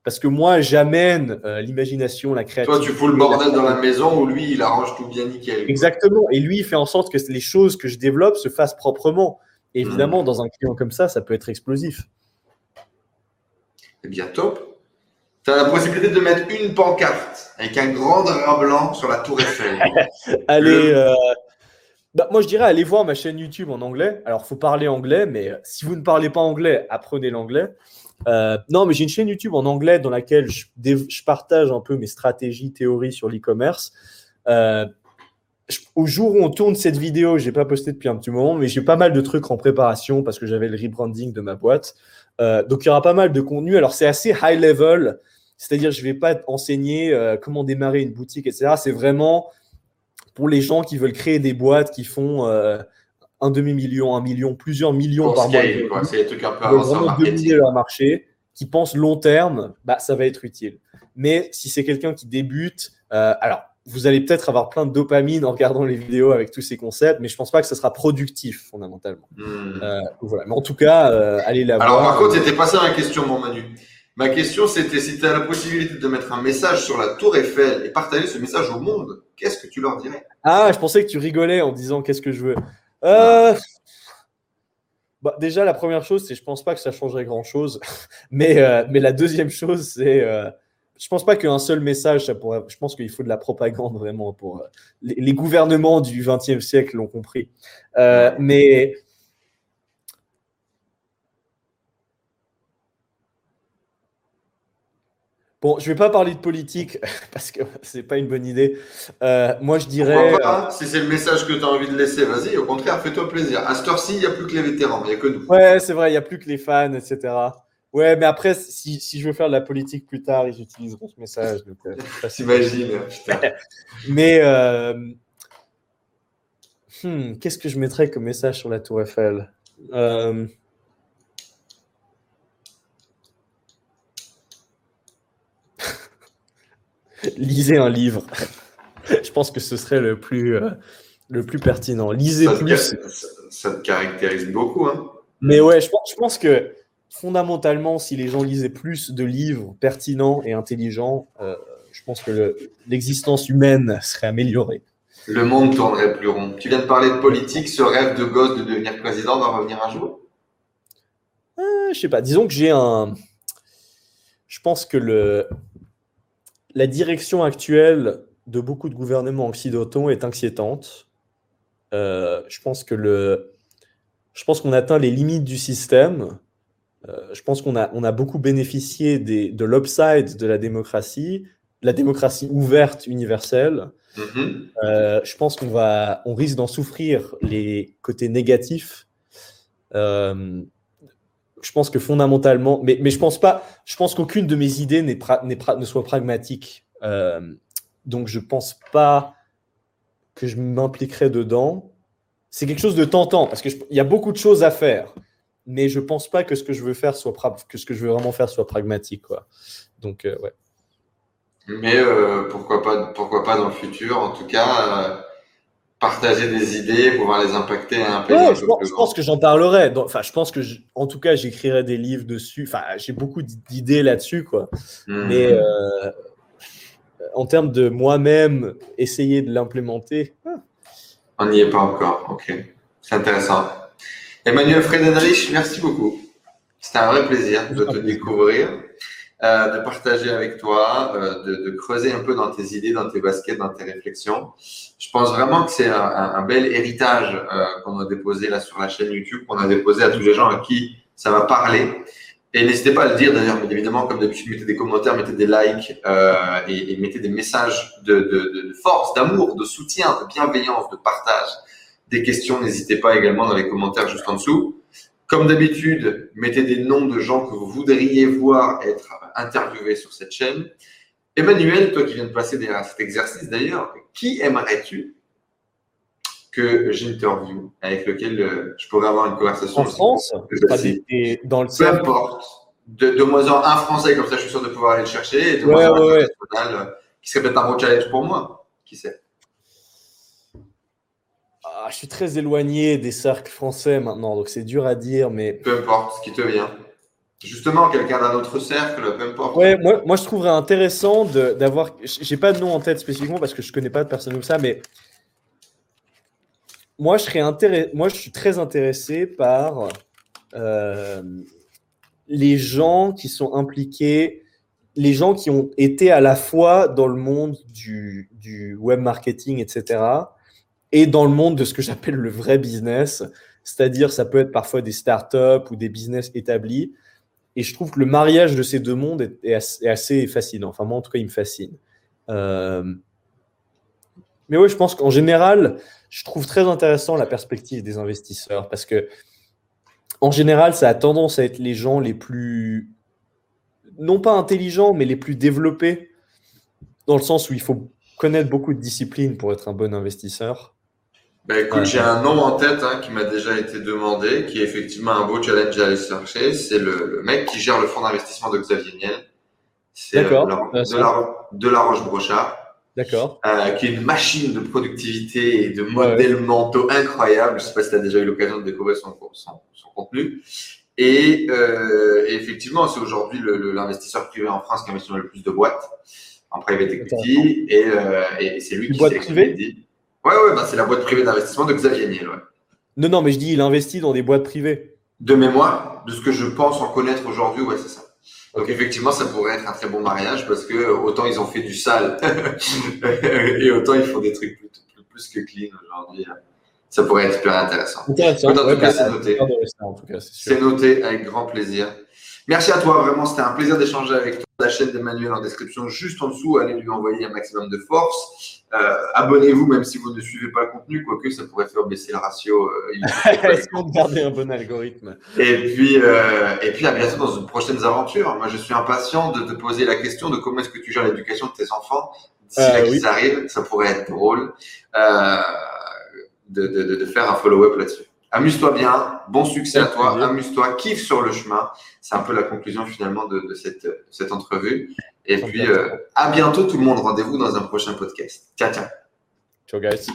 Parce que moi, j'amène euh, l'imagination, la créativité. Toi, tu fous le bordel dans la maison où lui, il arrange tout bien nickel. Exactement. Et lui, il fait en sorte que les choses que je développe se fassent proprement. Et évidemment, hmm. dans un client comme ça, ça peut être explosif. Eh bien, top. Tu as la possibilité de mettre une pancarte avec un grand drap blanc sur la tour Eiffel. <laughs> allez, euh, bah, moi je dirais allez voir ma chaîne YouTube en anglais. Alors, il faut parler anglais, mais si vous ne parlez pas anglais, apprenez l'anglais. Euh, non, mais j'ai une chaîne YouTube en anglais dans laquelle je, partage un peu mes stratégies, théories sur l'e-commerce. Euh, au jour où on tourne cette vidéo, j'ai pas posté depuis un petit moment, mais j'ai pas mal de trucs en préparation parce que j'avais le rebranding de ma boîte. Euh, donc il y aura pas mal de contenu. Alors c'est assez high level, c'est-à-dire je vais pas enseigner comment démarrer une boutique, etc. C'est vraiment pour les gens qui veulent créer des boîtes qui font un demi-million, un million, plusieurs millions par mois. C'est des trucs un peu avancés leur marché, qui pensent long terme, bah, ça va être utile. Mais si c'est quelqu'un qui débute, euh, alors vous allez peut-être avoir plein de dopamine en regardant les vidéos avec tous ces concepts, mais je pense pas que ce sera productif fondamentalement. Hmm. Euh, voilà. Mais en tout cas, euh, allez la voir. Alors par contre, c'était pas ça ma question, mon Manu. Ma question, c'était si tu as la possibilité de mettre un message sur la tour Eiffel et partager ce message au monde, qu'est-ce que tu leur dirais? Ah, je pensais que tu rigolais en disant qu'est-ce que je veux. Euh, bah, déjà, la première chose, c'est je pense pas que ça changerait grand-chose. <laughs> mais, mais la deuxième chose, c'est je pense pas qu'un seul message, ça pourrait. Je pense qu'il faut de la propagande vraiment pour les, gouvernements du XXe siècle l'ont compris. mais Bon, je vais pas parler de politique <laughs> parce que c'est pas une bonne idée. Euh, moi, je dirais. Pas, si c'est le message que tu as envie de laisser, vas-y, au contraire, fais-toi plaisir. À cette heure-ci, il n'y a plus que les vétérans, il n'y a que nous. Ouais, c'est vrai, il n'y a plus que les fans, etc. Ouais, mais après, si, si, je veux faire de la politique plus tard, ils utiliseront ce message. T'imagines, putain. <laughs> mais. Euh... Hmm, Qu'est-ce que je mettrais comme message sur la Tour Eiffel? Euh... <laughs> Lisez un livre. <laughs> je pense que ce serait le plus, euh, le plus pertinent. Lisez ça plus. Te, ça te caractérise beaucoup. Hein Mais ouais, je pense, je pense, que fondamentalement, si les gens lisaient plus de livres pertinents et intelligents, euh, je pense que l'existence humaine serait améliorée. Le monde tournerait plus rond. Tu viens de parler de politique, ce rêve de gosse de devenir président va revenir un jour? Euh, Je sais pas. Disons que j'ai un. Je pense que le, la direction actuelle de beaucoup de gouvernements occidentaux est inquiétante. Euh, je pense que le, je pense qu'on atteint les limites du système. Euh, je pense qu'on a, on a beaucoup bénéficié des, de l'upside de la démocratie, la démocratie ouverte, universelle. Mm-hmm. Euh, je pense qu'on va, on risque d'en souffrir les côtés négatifs. Euh, je pense que fondamentalement, mais, mais je pense pas, je pense qu'aucune de mes idées n'est ne soit pragmatique. Donc je pense pas que je m'impliquerai dedans. C'est quelque chose de tentant parce qu'il y a beaucoup de choses à faire, mais je pense pas que ce que je veux faire soit que ce que je veux vraiment faire soit pragmatique, quoi. Donc euh, ouais. Mais euh, pourquoi pas, pourquoi pas dans le futur, en tout cas partager des idées, pouvoir les impacter à un pays. Ouais, je, pense, je, pense, que j'en parlerai. Enfin, je pense que, je, en tout cas, j'écrirai des livres dessus. Enfin, j'ai beaucoup d'idées là-dessus, quoi. Mmh. Mais euh, en termes de moi-même essayer de l'implémenter. Ah. On n'y est pas encore. Ok, c'est intéressant. Emmanuel Fredenrich, merci beaucoup. C'était un vrai plaisir de te découvrir. Euh, de partager avec toi, euh, de, de, creuser un peu dans tes idées, dans tes baskets, dans tes réflexions. Je pense vraiment que c'est un, un, bel héritage euh, qu'on a déposé là sur la chaîne YouTube, qu'on a déposé à tous les gens à qui ça va parler. Et n'hésitez pas à le dire d'ailleurs, mais évidemment, comme d'habitude, mettez des commentaires, mettez des likes euh, et, et, mettez des messages de, de, de force, d'amour, de soutien, de bienveillance, de partage. Des questions, n'hésitez pas également dans les commentaires juste en dessous. Comme d'habitude, mettez des noms de gens que vous voudriez voir être interviewés sur cette chaîne. Emmanuel, toi qui viens de passer derrière cet exercice d'ailleurs, qui aimerais-tu que j'interviewe, avec lequel euh, je pourrais avoir une conversation En France et Dans le Peu importe. De, de moins en un français, comme ça je suis sûr de pouvoir aller le chercher. Et de ouais, moins en ouais, un ouais. qui serait peut-être un beau challenge pour moi. Qui sait? Ah, je suis très éloigné des cercles français maintenant, donc c'est dur à dire, mais. Peu importe ce qui te vient. Justement, quelqu'un d'un autre cercle, peu importe. Ouais, moi, moi je trouverais intéressant d'avoir. J'ai pas de nom en tête spécifiquement parce que je connais pas de personne comme ça, mais moi je serais intéressé. Moi, je suis très intéressé par euh, les gens qui sont impliqués, les gens qui ont été à la fois dans le monde du, du web marketing, etc et dans le monde de ce que j'appelle le vrai business, c'est-à-dire ça peut être parfois des startups ou des business établis. Et je trouve que le mariage de ces deux mondes est, assez, fascinant. Enfin, moi, en tout cas, il me fascine. Euh... Mais oui, je pense qu'en général, je trouve très intéressant la perspective des investisseurs parce que, en général, ça a tendance à être les gens les plus, non pas intelligents, mais les plus développés, dans le sens où il faut connaître beaucoup de disciplines pour être un bon investisseur. Ben écoute, j'ai un nom en tête hein, qui m'a déjà été demandé, qui est effectivement un beau challenge à aller chercher. C'est le, le, mec qui gère le fonds d'investissement de Xavier Niel. C'est de, la, de, la, de la Roche-Brochard. D'accord. Euh, qui est une machine de productivité et de modèles ouais. mentaux incroyables. Je sais pas si tu as déjà eu l'occasion de découvrir son, son, son contenu. Et, euh, et effectivement, c'est aujourd'hui l'investisseur privé en France qui investit dans le plus de boîtes en private equity. Et, euh, et c'est lui Une qui boîte s'est privée? Ouais, ouais, bah c'est la boîte privée d'investissement de Xavier Niel. Ouais. Non, non, mais je dis, il investit dans des boîtes privées. De mémoire, de ce que je pense en connaître aujourd'hui, ouais, c'est ça. Donc effectivement, ça pourrait être un très bon mariage parce que autant ils ont fait du sale <laughs> et autant ils font des trucs plus, plus, plus que clean aujourd'hui. Ça pourrait être super intéressant. En tout ouais, cas, bah, c'est noté. C'est noté avec grand plaisir. Merci à toi, vraiment, c'était un plaisir d'échanger avec toi. La chaîne d'Emmanuel en description juste en dessous. Allez lui envoyer un maximum de force. Euh, abonnez-vous, même si vous ne suivez pas le contenu, quoique ça pourrait faire baisser le ratio. Euh, Est-ce qu'on garder un bon algorithme Et puis, euh, et puis à bientôt dans une prochaine aventure. Moi, je suis impatient de te poser la question de comment est-ce que tu gères l'éducation de tes enfants d'ici là qu'ils arrivent. Ça pourrait être drôle de, de, de, faire un follow-up là-dessus. Amuse-toi bien, bon succès à toi, amuse-toi, kiffe sur le chemin. C'est un peu la conclusion finalement de, cette, cette, entrevue. Et puis, euh, à bientôt tout le monde. Rendez-vous dans un prochain podcast. Ciao, ciao. Ciao, guys.